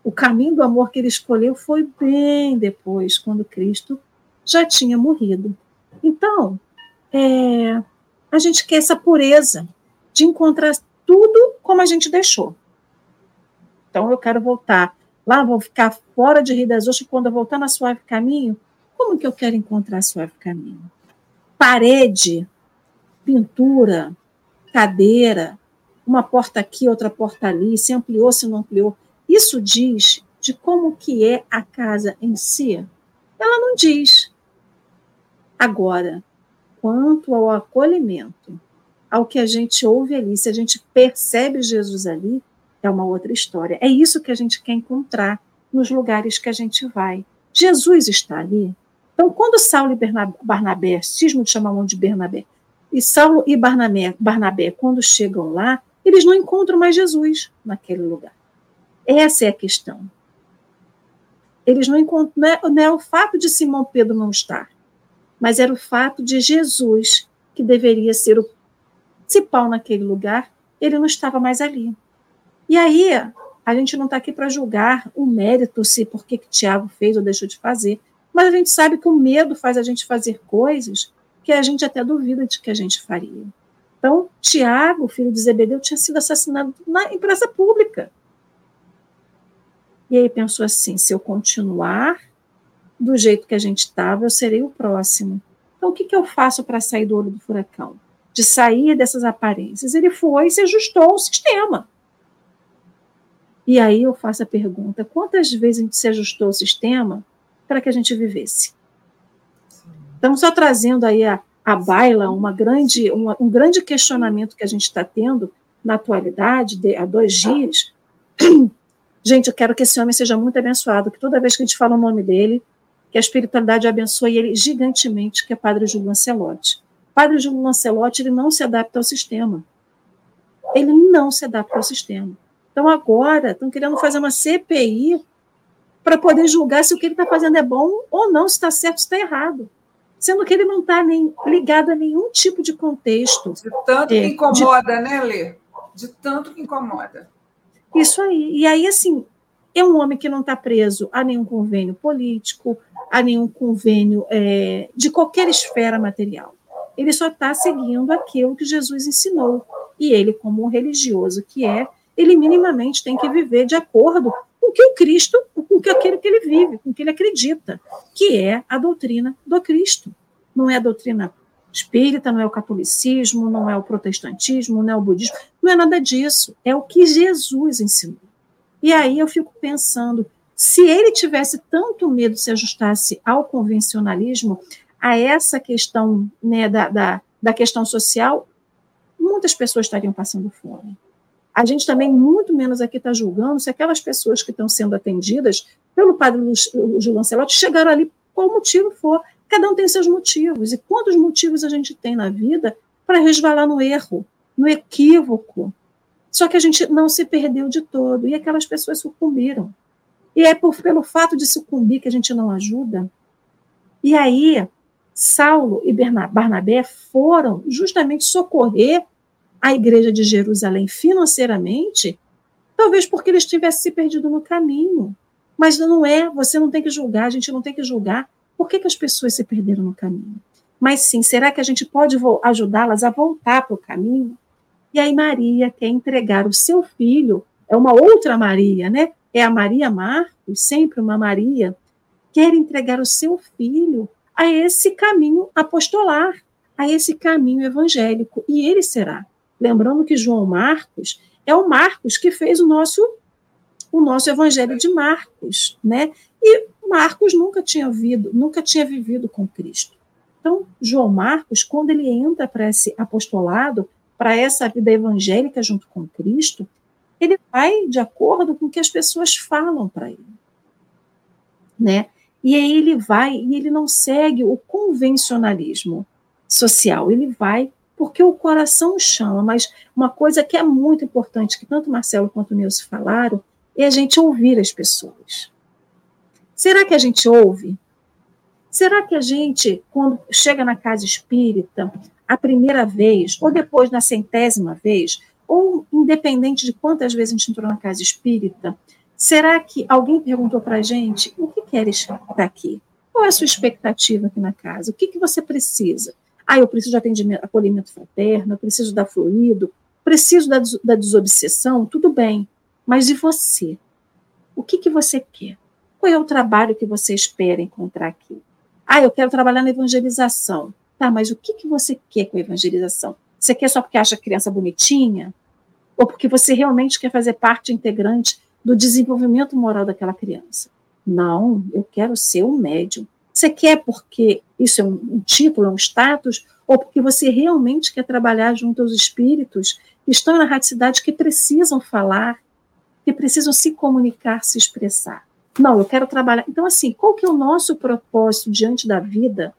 O caminho do amor que ele escolheu foi bem depois, quando Cristo já tinha morrido. Então, é, a gente quer essa pureza de encontrar tudo como a gente deixou. Então, eu quero voltar lá, vou ficar fora de Rio das Ostras, quando eu voltar na Suave Caminho, como que eu quero encontrar Suave Caminho? Parede, pintura, cadeira, uma porta aqui, outra porta ali, se ampliou, se não ampliou. Isso diz de como que é a casa em si? Ela não diz. Agora, quanto ao acolhimento, ao que a gente ouve ali, se a gente percebe Jesus ali, é uma outra história. É isso que a gente quer encontrar nos lugares que a gente vai. Jesus está ali. Então, quando Saulo e Barnabé, cismo de chamar um de Bernabé, e Saulo e Barnabé, Barnabé, quando chegam lá, eles não encontram mais Jesus naquele lugar. Essa é a questão. Eles não encontram, não é, não é o fato de Simão Pedro não estar, mas era o fato de Jesus, que deveria ser o principal naquele lugar, ele não estava mais ali. E aí, a gente não está aqui para julgar o mérito, se por que Tiago fez ou deixou de fazer, mas a gente sabe que o medo faz a gente fazer coisas que a gente até duvida de que a gente faria. Então, Tiago, filho de Zebedeu, tinha sido assassinado na, em praça pública. E aí pensou assim: se eu continuar do jeito que a gente estava, eu serei o próximo. Então, o que, que eu faço para sair do olho do furacão? De sair dessas aparências? Ele foi e se ajustou ao sistema. E aí eu faço a pergunta: quantas vezes a gente se ajustou ao sistema para que a gente vivesse? Estamos só trazendo aí a, a baila uma grande, uma, um grande questionamento que a gente está tendo na atualidade, de, há dois dias. *clears throat* Gente, eu quero que esse homem seja muito abençoado, que toda vez que a gente fala o nome dele, que a espiritualidade abençoe ele gigantemente, que é Padre Júlio Lancelotti. Padre Júlio Lancelotti, ele não se adapta ao sistema. Ele não se adapta ao sistema. Então, agora, estão querendo fazer uma CPI para poder julgar se o que ele está fazendo é bom ou não, se está certo, se está errado. Sendo que ele não está nem ligado a nenhum tipo de contexto. De tanto é, que incomoda, de... né, Lê? De tanto que incomoda. Isso aí. E aí, assim, é um homem que não está preso a nenhum convênio político, a nenhum convênio é, de qualquer esfera material. Ele só está seguindo aquilo que Jesus ensinou. E ele, como um religioso que é, ele minimamente tem que viver de acordo com o que o Cristo, com que aquele que ele vive, com que ele acredita, que é a doutrina do Cristo. Não é a doutrina espírita, não é o catolicismo, não é o protestantismo, não é o budismo, não é nada disso. É o que Jesus ensinou. E aí eu fico pensando, se ele tivesse tanto medo se ajustasse ao convencionalismo, a essa questão né, da, da, da questão social, muitas pessoas estariam passando fome. A gente também, muito menos aqui, está julgando se aquelas pessoas que estão sendo atendidas pelo padre Gil Lancelotti chegaram ali qual motivo for. Cada um tem seus motivos. E quantos motivos a gente tem na vida para resvalar no erro, no equívoco? Só que a gente não se perdeu de todo. E aquelas pessoas sucumbiram. E é por, pelo fato de sucumbir que a gente não ajuda. E aí, Saulo e Barnabé foram justamente socorrer a igreja de Jerusalém financeiramente, talvez porque eles tivessem se perdido no caminho. Mas não é, você não tem que julgar, a gente não tem que julgar por que, que as pessoas se perderam no caminho. Mas sim, será que a gente pode ajudá-las a voltar para o caminho? E aí Maria quer entregar o seu filho, é uma outra Maria, né? É a Maria Marcos, sempre uma Maria, quer entregar o seu filho a esse caminho apostolar, a esse caminho evangélico, e ele será. Lembrando que João Marcos é o Marcos que fez o nosso o nosso Evangelho de Marcos, né? E Marcos nunca tinha vivido, nunca tinha vivido com Cristo. Então, João Marcos, quando ele entra para esse apostolado, para essa vida evangélica junto com Cristo, ele vai de acordo com o que as pessoas falam para ele, né? E aí ele vai e ele não segue o convencionalismo social, ele vai porque o coração chama, mas uma coisa que é muito importante, que tanto Marcelo quanto o Nilson falaram, é a gente ouvir as pessoas. Será que a gente ouve? Será que a gente, quando chega na casa espírita, a primeira vez, ou depois na centésima vez, ou independente de quantas vezes a gente entrou na casa espírita, será que alguém perguntou para a gente o que queres estar aqui? Qual é a sua expectativa aqui na casa? O que, que você precisa? Ah, eu preciso de atendimento, acolhimento fraterno, eu preciso da fluido, preciso da, da desobsessão, tudo bem. Mas e você? O que, que você quer? Qual é o trabalho que você espera encontrar aqui? Ah, eu quero trabalhar na evangelização. Tá, mas o que, que você quer com a evangelização? Você quer só porque acha a criança bonitinha? Ou porque você realmente quer fazer parte integrante do desenvolvimento moral daquela criança? Não, eu quero ser um médium. Você quer porque isso é um, título, é um status, ou porque você realmente quer trabalhar junto aos espíritos que estão na radicidade que precisam falar, que precisam se comunicar, se expressar. Não, eu quero trabalhar. Então, assim, qual que é o nosso propósito diante da vida?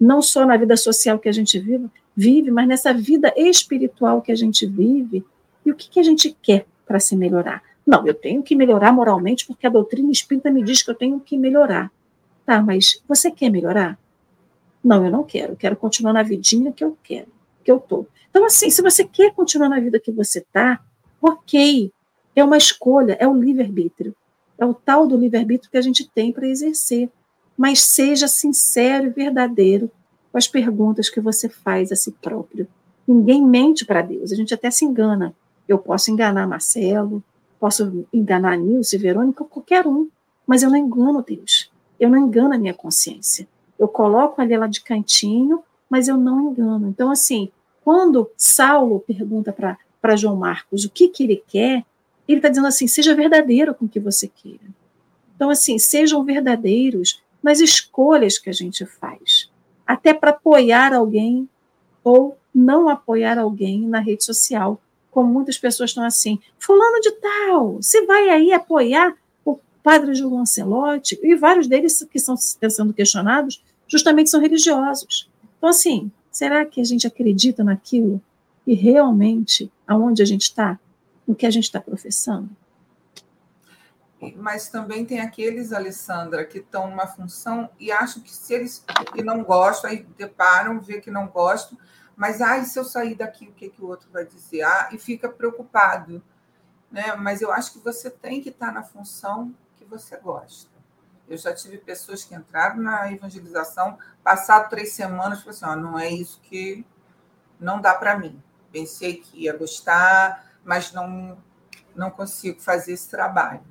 Não só na vida social que a gente vive, vive mas nessa vida espiritual que a gente vive. E o que, que a gente quer para se melhorar? Não, eu tenho que melhorar moralmente porque a doutrina espírita me diz que eu tenho que melhorar. Tá, mas você quer melhorar? Não, eu não quero. Eu quero continuar na vidinha que eu quero, que eu tô. Então, assim, se você quer continuar na vida que você tá, ok. É uma escolha, é o livre-arbítrio. É o tal do livre-arbítrio que a gente tem para exercer. Mas seja sincero e verdadeiro com as perguntas que você faz a si próprio. Ninguém mente para Deus, a gente até se engana. Eu posso enganar Marcelo, posso enganar Nilce, Verônica, qualquer um, mas eu não engano Deus. Eu não engano a minha consciência. Eu coloco ali ela de cantinho, mas eu não engano. Então, assim, quando Saulo pergunta para João Marcos o que, que ele quer, ele está dizendo assim: seja verdadeiro com o que você queira. Então, assim, sejam verdadeiros nas escolhas que a gente faz, até para apoiar alguém ou não apoiar alguém na rede social, como muitas pessoas estão assim, fulano de tal, você vai aí apoiar o padre João Lancelotti, e vários deles que estão sendo questionados justamente são religiosos. Então, assim, será que a gente acredita naquilo e realmente aonde a gente está? no que a gente está professando. Mas também tem aqueles, Alessandra, que estão numa função e acham que se eles que não gostam, aí deparam, vê que não gostam, mas ai, se eu sair daqui, o que, que o outro vai dizer? Ah, e fica preocupado. Né? Mas eu acho que você tem que estar na função você gosta. Eu já tive pessoas que entraram na evangelização, passado três semanas, falaram assim: oh, não é isso que não dá para mim. Pensei que ia gostar, mas não, não consigo fazer esse trabalho.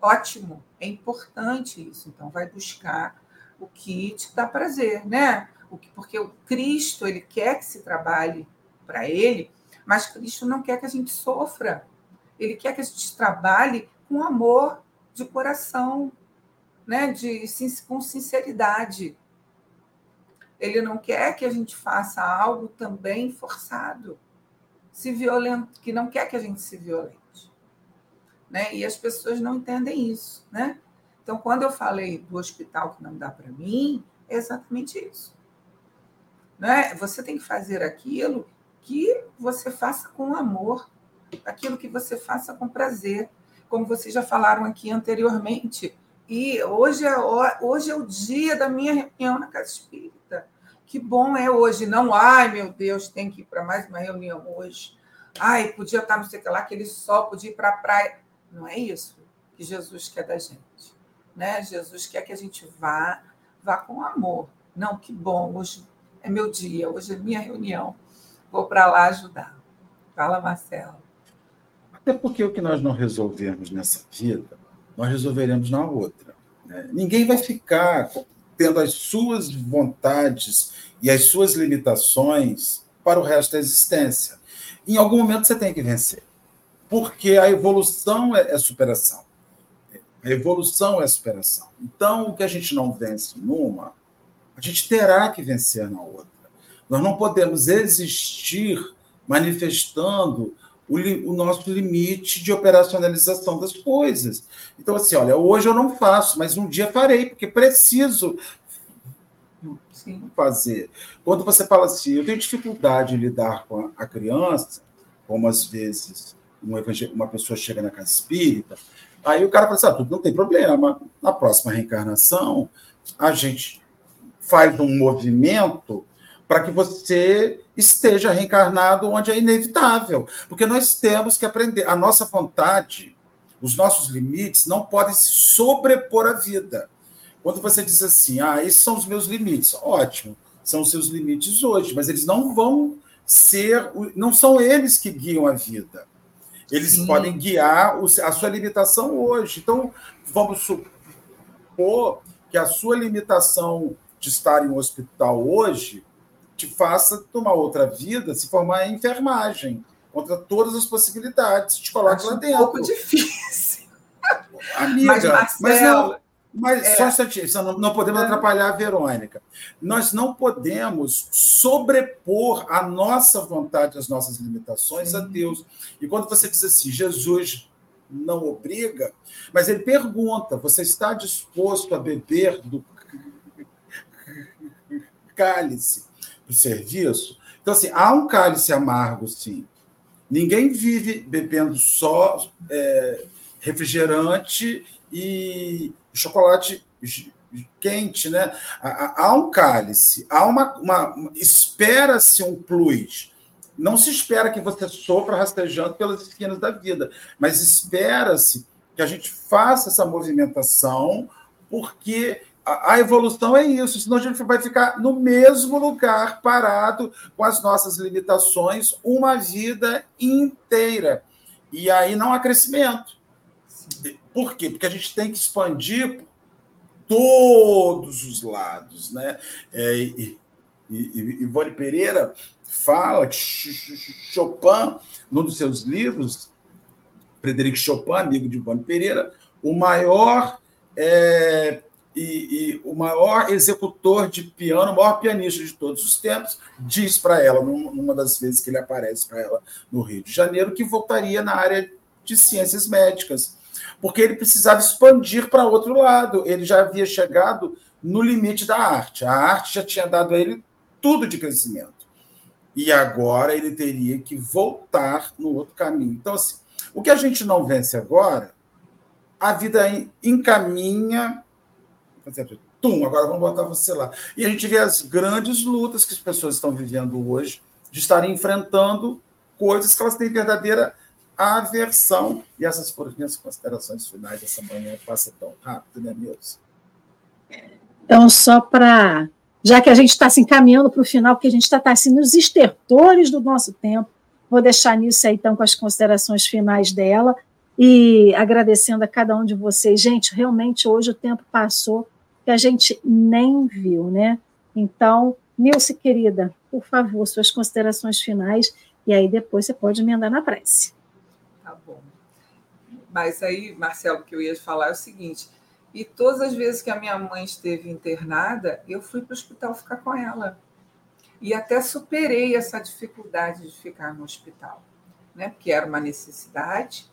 Ótimo, é importante isso. Então, vai buscar o que te dá prazer, né? O que, porque o Cristo ele quer que se trabalhe para ele, mas Cristo não quer que a gente sofra. Ele quer que a gente trabalhe com amor de coração, né? De com sinceridade. Ele não quer que a gente faça algo também forçado se violenta, que não quer que a gente se violente. Né? E as pessoas não entendem isso. Né? Então, quando eu falei do hospital que não dá para mim, é exatamente isso. Né? Você tem que fazer aquilo que você faça com amor, aquilo que você faça com prazer, como vocês já falaram aqui anteriormente. E hoje é, hoje é o dia da minha reunião na Casa Espírita. Que bom é hoje. Não, ai meu Deus, tem que ir para mais uma reunião hoje. Ai, podia estar não sei o que lá, aquele sol, podia ir para a praia. Não é isso que Jesus quer da gente. Né? Jesus quer que a gente vá, vá com amor. Não, que bom, hoje é meu dia, hoje é minha reunião. Vou para lá ajudar. Fala, Marcelo. Até porque o que nós não resolvermos nessa vida, nós resolveremos na outra. Né? Ninguém vai ficar tendo as suas vontades e as suas limitações para o resto da existência. Em algum momento você tem que vencer. Porque a evolução é, é superação. A evolução é superação. Então, o que a gente não vence numa, a gente terá que vencer na outra. Nós não podemos existir manifestando o, o, nosso limite de operacionalização das coisas. Então, assim, olha, hoje eu não faço, mas um dia farei, porque preciso Sim. fazer. Quando você fala assim, eu tenho dificuldade em lidar com a criança, como às vezes uma, uma pessoa chega na casa espírita, aí o cara fala assim, ah, tudo não tem problema, na próxima reencarnação a gente faz um movimento para que você esteja reencarnado onde é inevitável. Porque nós temos que aprender. A nossa vontade, os nossos limites, não podem se sobrepor à vida. Quando você diz assim, ah, esses são os meus limites, ótimo, são os seus limites hoje, mas eles não vão ser, não são eles que guiam a vida. Eles Sim. podem guiar a sua limitação hoje. Então, vamos supor que a sua limitação de estar em um hospital hoje te faça tomar outra vida, se formar em enfermagem, contra todas as possibilidades, te coloca lá dentro. Um pouco difícil. *laughs* Amiga, mas, Marcelo, mas não, mas é. só um instantinho, não, não podemos é. atrapalhar a Verônica. Nós não podemos sobrepor a nossa vontade, as nossas limitações Sim. a Deus. E quando você diz assim, Jesus não obriga, mas ele pergunta: você está disposto a beber do *laughs* cálice do serviço? Então, assim, há um cálice amargo, sim. Ninguém vive bebendo só é, refrigerante e chocolate quente, né? Há um cálice, há uma, uma espera-se um plus. Não se espera que você sofra rastejando pelas esquinas da vida, mas espera-se que a gente faça essa movimentação, porque a, evolução é isso, senão a gente vai ficar no mesmo lugar, parado, com as nossas limitações, uma vida inteira. E aí não há crescimento. Por quê? Porque a gente tem que expandir todos os lados. Né? É, e, e, Ivone Pereira fala que Chopin, num dos seus livros, Frederico Chopin, amigo de Ivone Pereira, o maior é, e, e, o maior executor de piano, o maior pianista de todos os tempos, diz para ela, numa das vezes que ele aparece para ela no Rio de Janeiro, que voltaria na área de ciências médicas porque ele precisava expandir para outro lado. Ele já havia chegado no limite da arte. A arte já tinha dado a ele tudo de crescimento. E agora ele teria que voltar no outro caminho. Então, assim, o que a gente não vence agora, a vida encaminha. Tum, agora vamos botar você lá. E a gente vê as grandes lutas que as pessoas estão vivendo hoje, de estarem enfrentando coisas que elas têm verdadeira aversão. E essas foram as minhas considerações finais dessa manhã. Passa tão rápido, né, Nilson? Então, só para. Já que a gente está se encaminhando para o final, porque a gente está tá, assim, nos estertores do nosso tempo, vou deixar nisso aí, então, com as considerações finais dela. E agradecendo a cada um de vocês. Gente, realmente hoje o tempo passou que a gente nem viu, né? Então, Nilce, querida, por favor, suas considerações finais, e aí depois você pode emendar na prece. Mas aí, Marcelo, o que eu ia falar é o seguinte: e todas as vezes que a minha mãe esteve internada, eu fui para o hospital ficar com ela. e até superei essa dificuldade de ficar no hospital, né? Porque era uma necessidade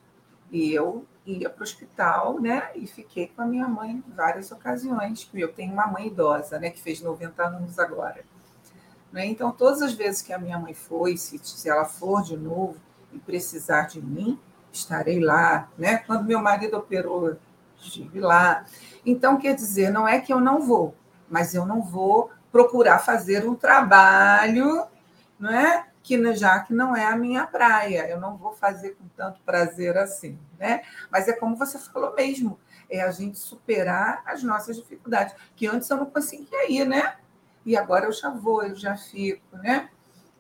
e eu ia para o hospital, né? E fiquei com a minha mãe em várias ocasiões. Eu tenho uma mãe idosa, né? Que fez 90 anos agora. Né? Então, todas as vezes que a minha mãe foi, se, se ela for de novo e precisar de mim, estarei lá, né? Quando meu marido operou, estive lá. Então, quer dizer, não é que eu não vou, mas eu não vou procurar fazer um trabalho, não é? Que já que não é a minha praia, eu não vou fazer com tanto prazer assim, né? Mas é como você falou mesmo, é a gente superar as nossas dificuldades, que antes eu não conseguia ir, né? E agora eu já vou, eu já fico, né?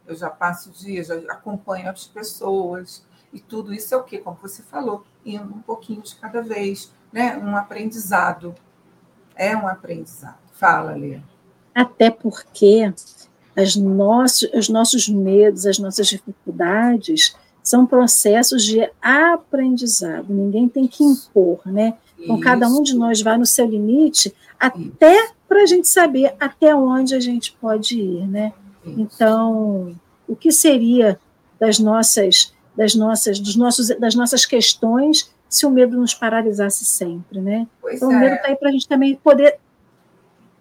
Eu já passo dias, já acompanho as pessoas, e tudo isso é o quê? Como você falou, indo um pouquinho de cada vez, né? Um aprendizado. É um aprendizado. Fala, Lê até porque as nossos, os nossos medos, as nossas dificuldades são processos de aprendizado. Ninguém tem que impor, né? Então, cada um de nós vai no seu limite até para a gente saber até onde a gente pode ir, né? Então, o que seria das nossas, das nossas, dos nossos, das nossas questões se o medo nos paralisasse sempre, né? Pois então, é. o medo está aí para a gente também poder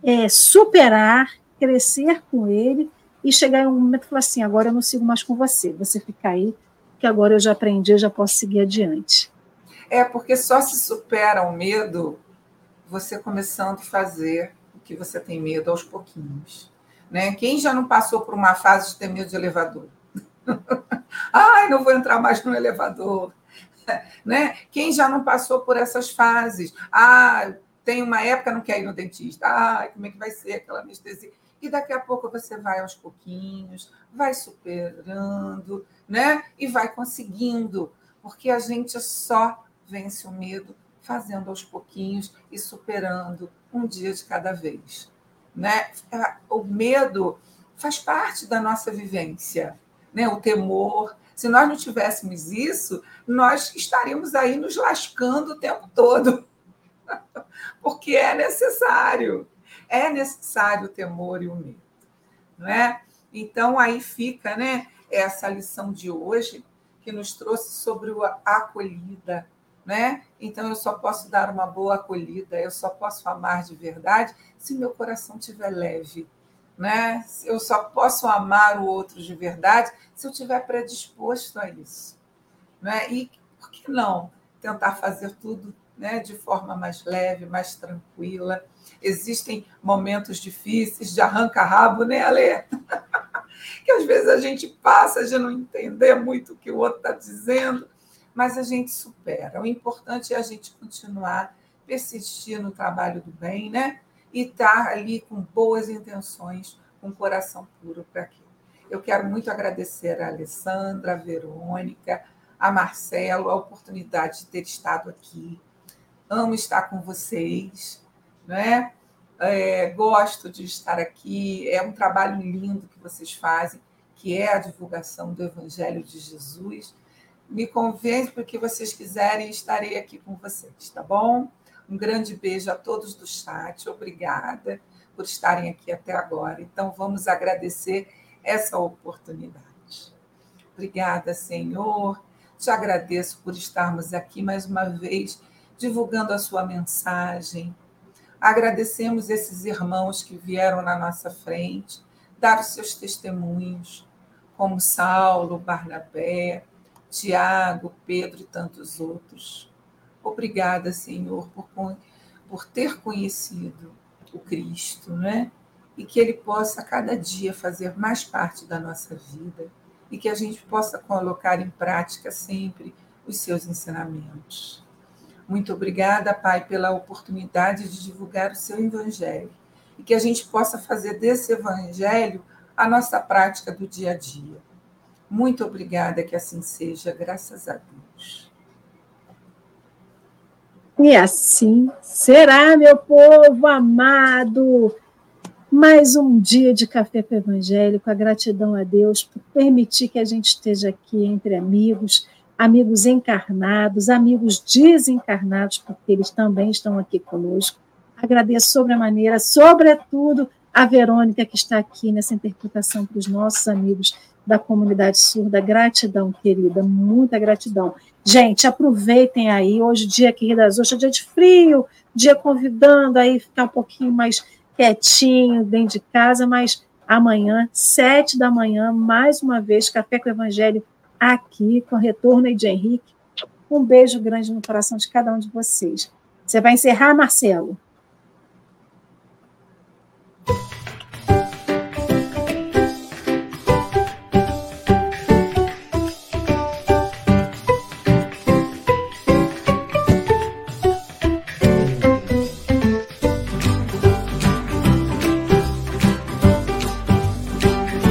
é, superar, crescer com ele e chegar em um momento e falar assim: agora eu não sigo mais com você, você fica aí, que agora eu já aprendi, eu já posso seguir adiante. É, porque só se supera o medo você começando a fazer o que você tem medo aos pouquinhos. Né? Quem já não passou por uma fase de ter medo de elevador? *laughs* Ai, não vou entrar mais no elevador. *laughs* Né? Quem já não passou por essas fases? Ah, tem uma época não quer ir no dentista. Ai, como é que vai ser aquela anestesia? E daqui a pouco você vai aos pouquinhos, vai superando, né? E vai conseguindo, porque a gente só vence o medo fazendo aos pouquinhos e superando um dia de cada vez, né? O medo faz parte da nossa vivência, né? O temor. Se nós não tivéssemos isso, nós estaríamos aí nos lascando o tempo todo *laughs* porque é necessário. É necessário o temor e o medo, não é? Então aí fica, né, essa lição de hoje que nos trouxe sobre a acolhida, né? Então eu só posso dar uma boa acolhida, eu só posso amar de verdade se meu coração estiver leve, né? Eu só posso amar o outro de verdade se eu estiver predisposto a isso, né? E por que não tentar fazer tudo né, de forma mais leve, mais tranquila. Existem momentos difíceis de arranca-rabo, né, Ale? *laughs* que às vezes a gente passa de não entender muito o que o outro está dizendo, mas a gente supera. O importante é a gente continuar, persistir no trabalho do bem, né? E estar tá ali com boas intenções, com coração puro para aquilo. Eu quero muito agradecer a Alessandra, a Verônica, a Marcelo, a oportunidade de ter estado aqui amo estar com vocês, né? É, gosto de estar aqui. É um trabalho lindo que vocês fazem, que é a divulgação do Evangelho de Jesus. Me convence para que vocês quiserem, estarei aqui com vocês, tá bom? Um grande beijo a todos do chat. Obrigada por estarem aqui até agora. Então, vamos agradecer essa oportunidade. Obrigada, Senhor. Te agradeço por estarmos aqui mais uma vez divulgando a sua mensagem. Agradecemos esses irmãos que vieram na nossa frente, dar os seus testemunhos, como Saulo, Barnabé, Tiago, Pedro e tantos outros. Obrigada, Senhor, por, por ter conhecido o Cristo, né? E que ele possa cada dia fazer mais parte da nossa vida e que a gente possa colocar em prática sempre os seus ensinamentos. Muito obrigada, Pai, pela oportunidade de divulgar o seu Evangelho e que a gente possa fazer desse Evangelho a nossa prática do dia a dia. Muito obrigada, que assim seja, graças a Deus. E assim será, meu povo amado. Mais um dia de café com o Evangelho, com a gratidão a Deus por permitir que a gente esteja aqui entre amigos amigos encarnados, amigos desencarnados, porque eles também estão aqui conosco. Agradeço sobremaneira, sobretudo, a Verônica, que está aqui nessa interpretação para os nossos amigos da comunidade surda. Gratidão, querida, muita gratidão. Gente, aproveitem aí, hoje, dia aqui das Ostras, dia de frio, dia convidando aí ficar um pouquinho mais quietinho dentro de casa, mas amanhã, sete da manhã, mais uma vez, Café com o Evangelho aqui, com retorno aí de Henrique. Um beijo grande no coração de cada um de vocês. Você vai encerrar, Marcelo?